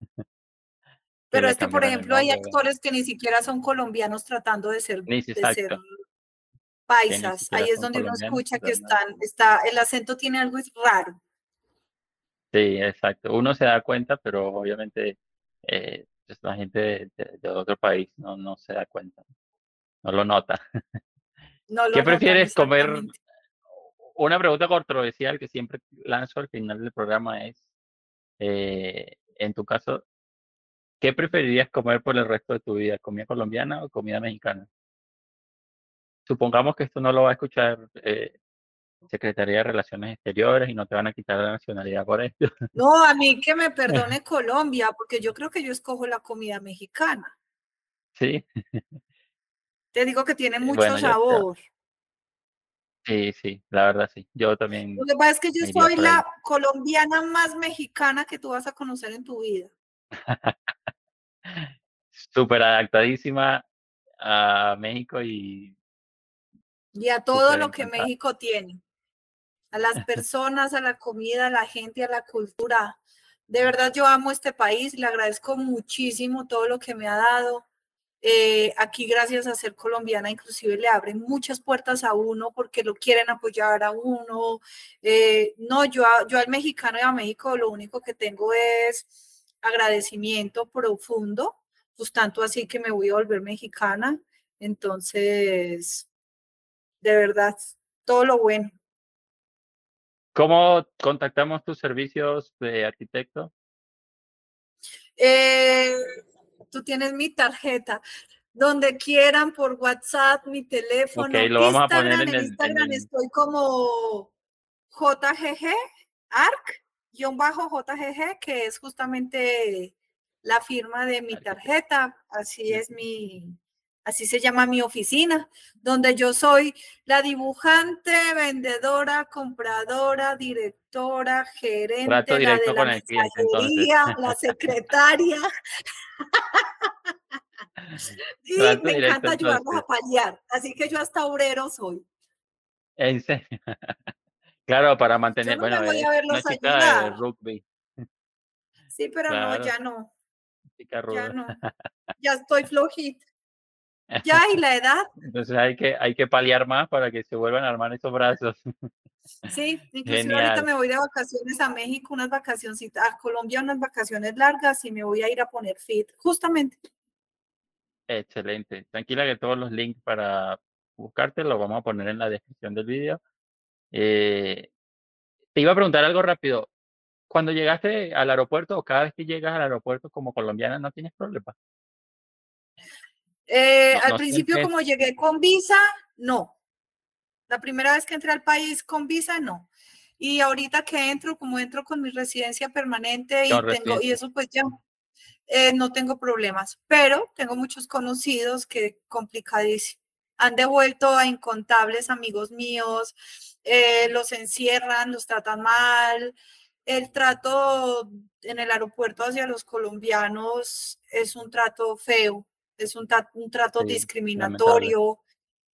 Speaker 1: [LAUGHS]
Speaker 2: Pero es que, por ejemplo, hay actores que ni siquiera son colombianos tratando de ser, de ser paisas. Ahí es donde uno escucha que están, está, el acento tiene algo raro.
Speaker 1: Sí, exacto. Uno se da cuenta, pero obviamente eh, la gente de, otro país no, no se da cuenta, no lo nota. [LAUGHS] ¿Qué prefieres comer? Una pregunta controversial que siempre lanzo al final del programa es, eh, en tu caso, ¿qué preferirías comer por el resto de tu vida? ¿Comida colombiana o comida mexicana? Supongamos que esto no lo va a escuchar eh, Secretaría de Relaciones Exteriores y no te van a quitar la nacionalidad por esto. [LAUGHS]
Speaker 2: No, a mí que me perdone [LAUGHS] Colombia, porque yo creo que yo escojo la comida mexicana.
Speaker 1: Sí. [LAUGHS]
Speaker 2: Te digo que tiene mucho sabor.
Speaker 1: Sí, sí, la verdad sí. Yo también.
Speaker 2: Lo que pasa es que yo soy la colombiana más mexicana que tú vas a conocer en tu vida.
Speaker 1: Súper adaptadísima a México y.
Speaker 2: Y a todo lo que México tiene a las personas, a la comida, a la gente, a la cultura. De verdad yo amo este país, le agradezco muchísimo todo lo que me ha dado. Eh, aquí gracias a ser colombiana inclusive le abren muchas puertas a uno porque lo quieren apoyar a uno. Eh, no, yo, yo al mexicano y a México lo único que tengo es agradecimiento profundo, pues tanto así que me voy a volver mexicana. Entonces, de verdad, todo lo bueno.
Speaker 1: ¿Cómo contactamos tus servicios de arquitecto?
Speaker 2: Eh, tú tienes mi tarjeta. Donde quieran, por WhatsApp, mi teléfono.
Speaker 1: Ok, lo vamos a poner en, el,
Speaker 2: Instagram estoy como JGG, ARC, guion bajo JGG, que es justamente la firma de mi tarjeta. Así es mi, así se llama mi oficina, donde yo soy la dibujante, vendedora, compradora, directora, gerente, la de la la secretaria. [LAUGHS] y me encanta ayudarlos a paliar, así que yo hasta obrero soy.
Speaker 1: En serio. [LAUGHS] claro, para mantener, bueno,
Speaker 2: voy a verlos
Speaker 1: de rugby.
Speaker 2: Sí, pero no, ya no. Ya no. [LAUGHS] Ya estoy flojita. Ya, y la edad. [LAUGHS]
Speaker 1: Entonces hay que, hay que paliar más para que se vuelvan a armar esos brazos. [LAUGHS]
Speaker 2: Sí, inclusive ahorita me voy de vacaciones a México, unas vacaciones, a Colombia unas vacaciones largas y me voy a ir a poner fit, justamente.
Speaker 1: Excelente. Tranquila que todos los links para buscarte los vamos a poner en la descripción del vídeo. Eh, te iba a preguntar algo rápido. Cuando llegaste al aeropuerto o cada vez que llegas al aeropuerto como colombiana, ¿no tienes problema?
Speaker 2: Eh, al principio, como llegué con visa, no. La primera vez que entré al país con visa, no. Y ahorita que entro, como entro con mi residencia permanente y, tengo, y eso pues ya eh, no tengo problemas, pero tengo muchos conocidos que complicadísimo. Han devuelto a incontables amigos míos, eh, los encierran, los tratan mal. El trato en el aeropuerto hacia los colombianos es un trato feo es un, trato discriminatorio.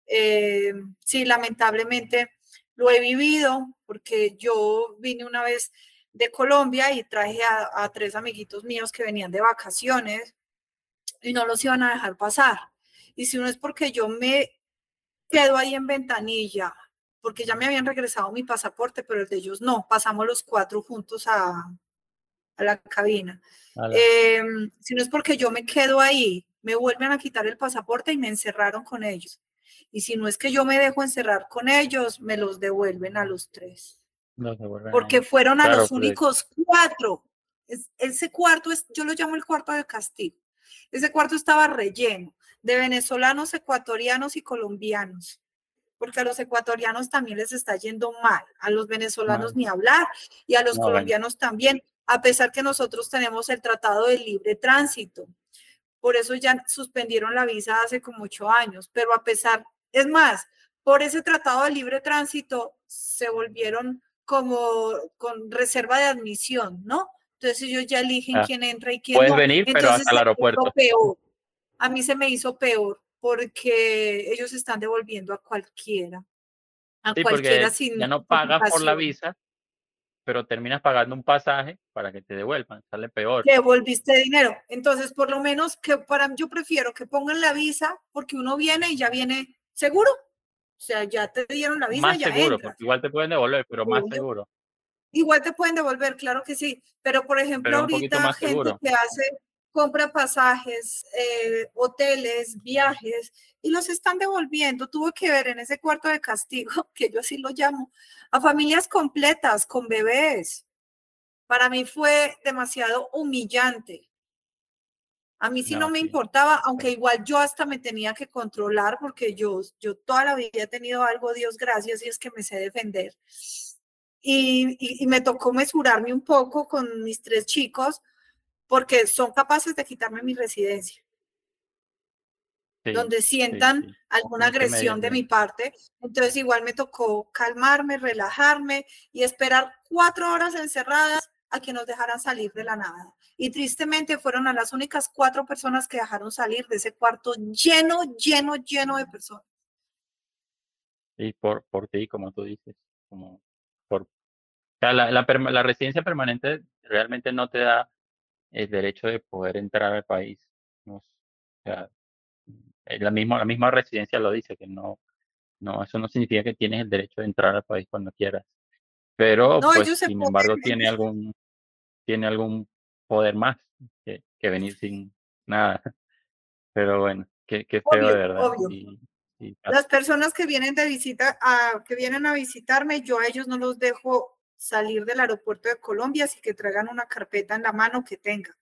Speaker 2: Eh, sí, lamentablemente lo he vivido porque yo vine una vez de Colombia y traje a, tres amiguitos míos que venían de vacaciones y no los iban a dejar pasar. Y si no es porque yo me quedo ahí en ventanilla, porque ya me habían regresado mi pasaporte, pero el de ellos no, pasamos los cuatro juntos a, la cabina. Em, si no es porque yo me quedo ahí me vuelven a quitar el pasaporte y me encerraron con ellos. Y si no es que yo me dejo encerrar con ellos, me los devuelven a los tres. Porque fueron a los únicos cuatro. ese cuarto, es, yo lo llamo el cuarto de castigo. Ese cuarto estaba relleno de venezolanos, ecuatorianos y colombianos. Porque a los ecuatorianos también les está yendo mal, a los venezolanos ni hablar y a los colombianos también, a pesar que nosotros tenemos el Tratado de Libre Tránsito por eso ya suspendieron la visa hace como ocho años, pero a pesar, es más, por ese tratado de libre tránsito se volvieron como con reserva de admisión, ¿no? Entonces ellos ya eligen ah, quién entra y quién
Speaker 1: puedes venir, pero hasta el aeropuerto.
Speaker 2: Peor. A mí se me hizo peor porque ellos están devolviendo a cualquiera.
Speaker 1: A cualquiera sin ya no pagas por la visa, pero terminas pagando un pasaje para que te devuelvan, sale peor.
Speaker 2: Devolviste dinero. Entonces, por lo menos que para yo prefiero que pongan la visa porque uno viene y ya viene seguro. O sea, ya te dieron la visa.
Speaker 1: Más
Speaker 2: ya
Speaker 1: seguro, porque igual te pueden devolver, pero más seguro.
Speaker 2: Igual te pueden devolver, claro que sí. Pero, por ejemplo, ahorita gente que hace compra pasajes, eh, hoteles, viajes y los están devolviendo. Tuve que ver en ese cuarto de castigo, [LAUGHS] que yo así lo llamo, a familias completas con bebés. Para mí fue demasiado humillante. A mí sí no, me importaba, aunque igual yo hasta me tenía que controlar porque yo, yo toda la vida he tenido algo, Dios gracias, y es que me sé defender. Y, y, y me tocó mesurarme un poco con mis tres chicos porque son capaces de quitarme mi residencia. donde sientan alguna agresión de mi parte. Entonces igual me tocó calmarme, relajarme y esperar cuatro horas encerradas a que nos dejaran salir de la nada. Y tristemente fueron a las únicas cuatro personas que dejaron salir de ese cuarto lleno, lleno, lleno de personas.
Speaker 1: Y por, por ti, como tú dices, como por la, la, la, residencia permanente realmente no te da el derecho de poder entrar al país. No, o sea, la misma, la misma residencia lo dice, que no, no, eso no significa que tienes el derecho de entrar al país cuando quieras. Pero,
Speaker 2: No,
Speaker 1: pues, sin embargo, tiene algún, tiene algún poder más que, que venir sin nada. [LAUGHS] Pero bueno, qué, qué feo de verdad.
Speaker 2: obvio.
Speaker 1: Y, y pasa.
Speaker 2: Las personas que vienen de visita, a, que vienen a visitarme, yo a ellos no los dejo salir del aeropuerto de Colombia, así que traigan una carpeta en la mano que tenga.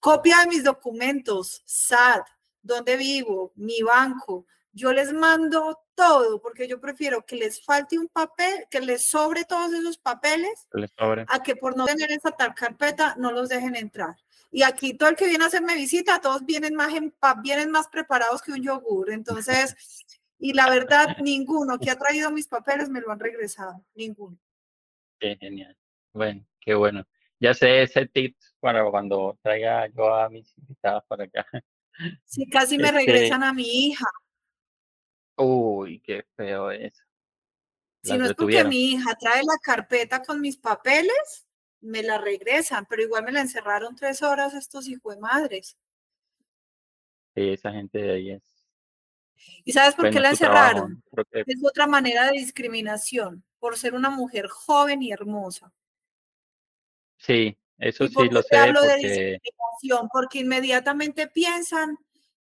Speaker 2: Copia de mis documentos, SAT, dónde vivo, mi banco. Yo les mando todo porque yo prefiero que les falte un papel, que les sobre todos esos papeles, a que por no tener esa tal carpeta no los dejen entrar. Y aquí todo el que viene a hacerme visita, todos vienen más, en, vienen más preparados que un yogur. Entonces, y la verdad, ninguno que ha traído mis papeles me lo han regresado, ninguno.
Speaker 1: Qué genial. Bueno, qué bueno. Ya sé ese tip para cuando traiga yo a mis invitados para acá. [LAUGHS]
Speaker 2: Sí, casi me
Speaker 1: Este,
Speaker 2: regresan a mi hija.
Speaker 1: uy, qué feo eso.
Speaker 2: Si no es porque mi hija trae la carpeta con mis papeles, me la regresan, pero igual me la encerraron tres horas estos hijos de madres.
Speaker 1: Sí, esa gente de ahí es.
Speaker 2: ¿Y sabes por qué la
Speaker 1: trabajo.
Speaker 2: encerraron? Es otra manera de discriminación, por ser una mujer joven y hermosa.
Speaker 1: sí, eso
Speaker 2: ¿Y por
Speaker 1: sí lo sé
Speaker 2: hablo de
Speaker 1: porque
Speaker 2: discriminación? Porque inmediatamente piensan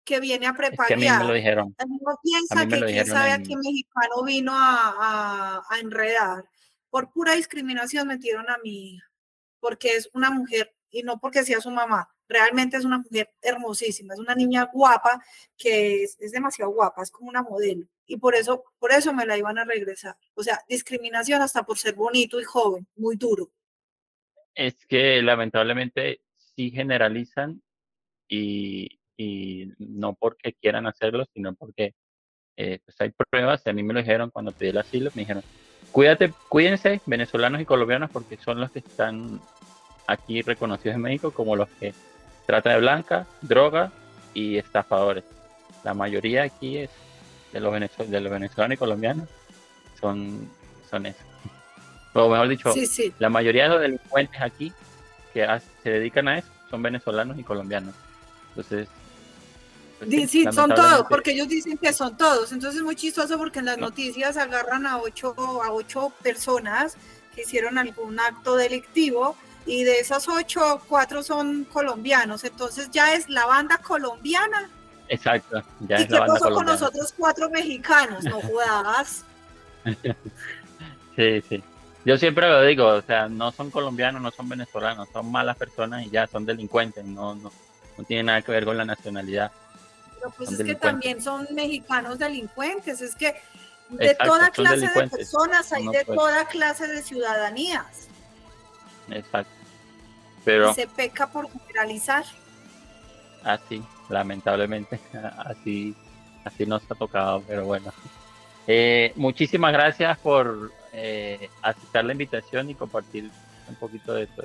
Speaker 2: que viene a
Speaker 1: es que a mí me lo dijeron.
Speaker 2: Uno
Speaker 1: A
Speaker 2: piensa que quién sabe a qué
Speaker 1: en,
Speaker 2: mexicano vino a, a- a enredar. Por pura discriminación metieron a mi hija, porque es una mujer, y no porque sea su mamá, realmente es una mujer hermosísima, es una niña guapa, que es, es demasiado guapa, es como una modelo. Y por eso, por eso me la iban a regresar. O sea, discriminación hasta por ser bonito y joven, muy duro.
Speaker 1: es que lamentablemente sí generalizan y, y no porque quieran hacerlo, sino porque eh, pues hay pruebas. A mí me lo dijeron cuando pedí el asilo, me dijeron, cuídate, cuídense, venezolanos y colombianos, porque son los que están aquí reconocidos en México como los que trata de blanca, droga y estafadores. La mayoría aquí es de los, venezo- de los venezolanos y colombianos son, son eso. O mejor dicho,
Speaker 2: Sí, sí.
Speaker 1: la mayoría de los delincuentes aquí que se dedican a eso son venezolanos y colombianos. Entonces, pues sí,
Speaker 2: son todos, porque ellos dicen que son todos. Entonces es muy chistoso porque en las
Speaker 1: No.
Speaker 2: noticias agarran a ocho, a ocho personas que hicieron algún acto delictivo y de esas ocho, cuatro son colombianos. Entonces ya es la banda colombiana.
Speaker 1: Exacto, ya
Speaker 2: ¿Y
Speaker 1: es
Speaker 2: qué
Speaker 1: la banda
Speaker 2: pasó con
Speaker 1: colombiana.
Speaker 2: nosotros cuatro mexicanos? No [LAUGHS] jodas.
Speaker 1: Sí, sí. Yo siempre lo digo, o sea, no son colombianos, no son venezolanos, son malas personas y ya, son delincuentes, no, no, no tiene nada que ver con la nacionalidad.
Speaker 2: Pero pues
Speaker 1: Son
Speaker 2: es que también son mexicanos delincuentes. Es que de
Speaker 1: Exacto,
Speaker 2: toda clase de personas hay
Speaker 1: No
Speaker 2: de
Speaker 1: puede-
Speaker 2: toda clase de ciudadanías.
Speaker 1: Exacto.
Speaker 2: Y
Speaker 1: Pero
Speaker 2: se peca por generalizar.
Speaker 1: así, lamentablemente, [LAUGHS] así, así nos ha tocado, pero bueno. Eh, muchísimas gracias por eh, aceptar la invitación y compartir un poquito de tu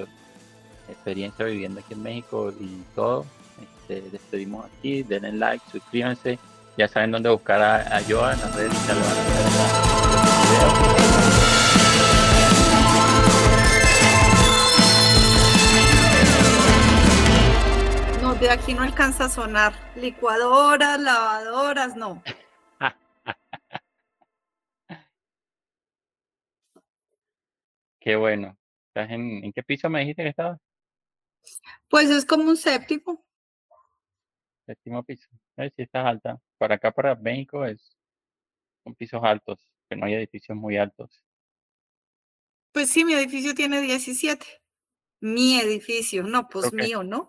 Speaker 1: experiencia viviendo aquí en México y todo. Este, despedimos aquí, denle like, suscríbanse, ya saben dónde buscar a, a Joa en las redes.
Speaker 2: De aquí no alcanza a sonar. Licuadoras, lavadoras, no. [LAUGHS]
Speaker 1: Qué bueno. ¿Estás en, ¿En qué piso me dijiste que estabas?
Speaker 2: Pues es como un séptimo.
Speaker 1: Séptimo piso. Eh, sí estás alta. Para acá, para México, es son pisos altos, que no hay edificios muy altos.
Speaker 2: Pues sí, mi edificio tiene 17. Mi edificio, no, pues mío, ¿no?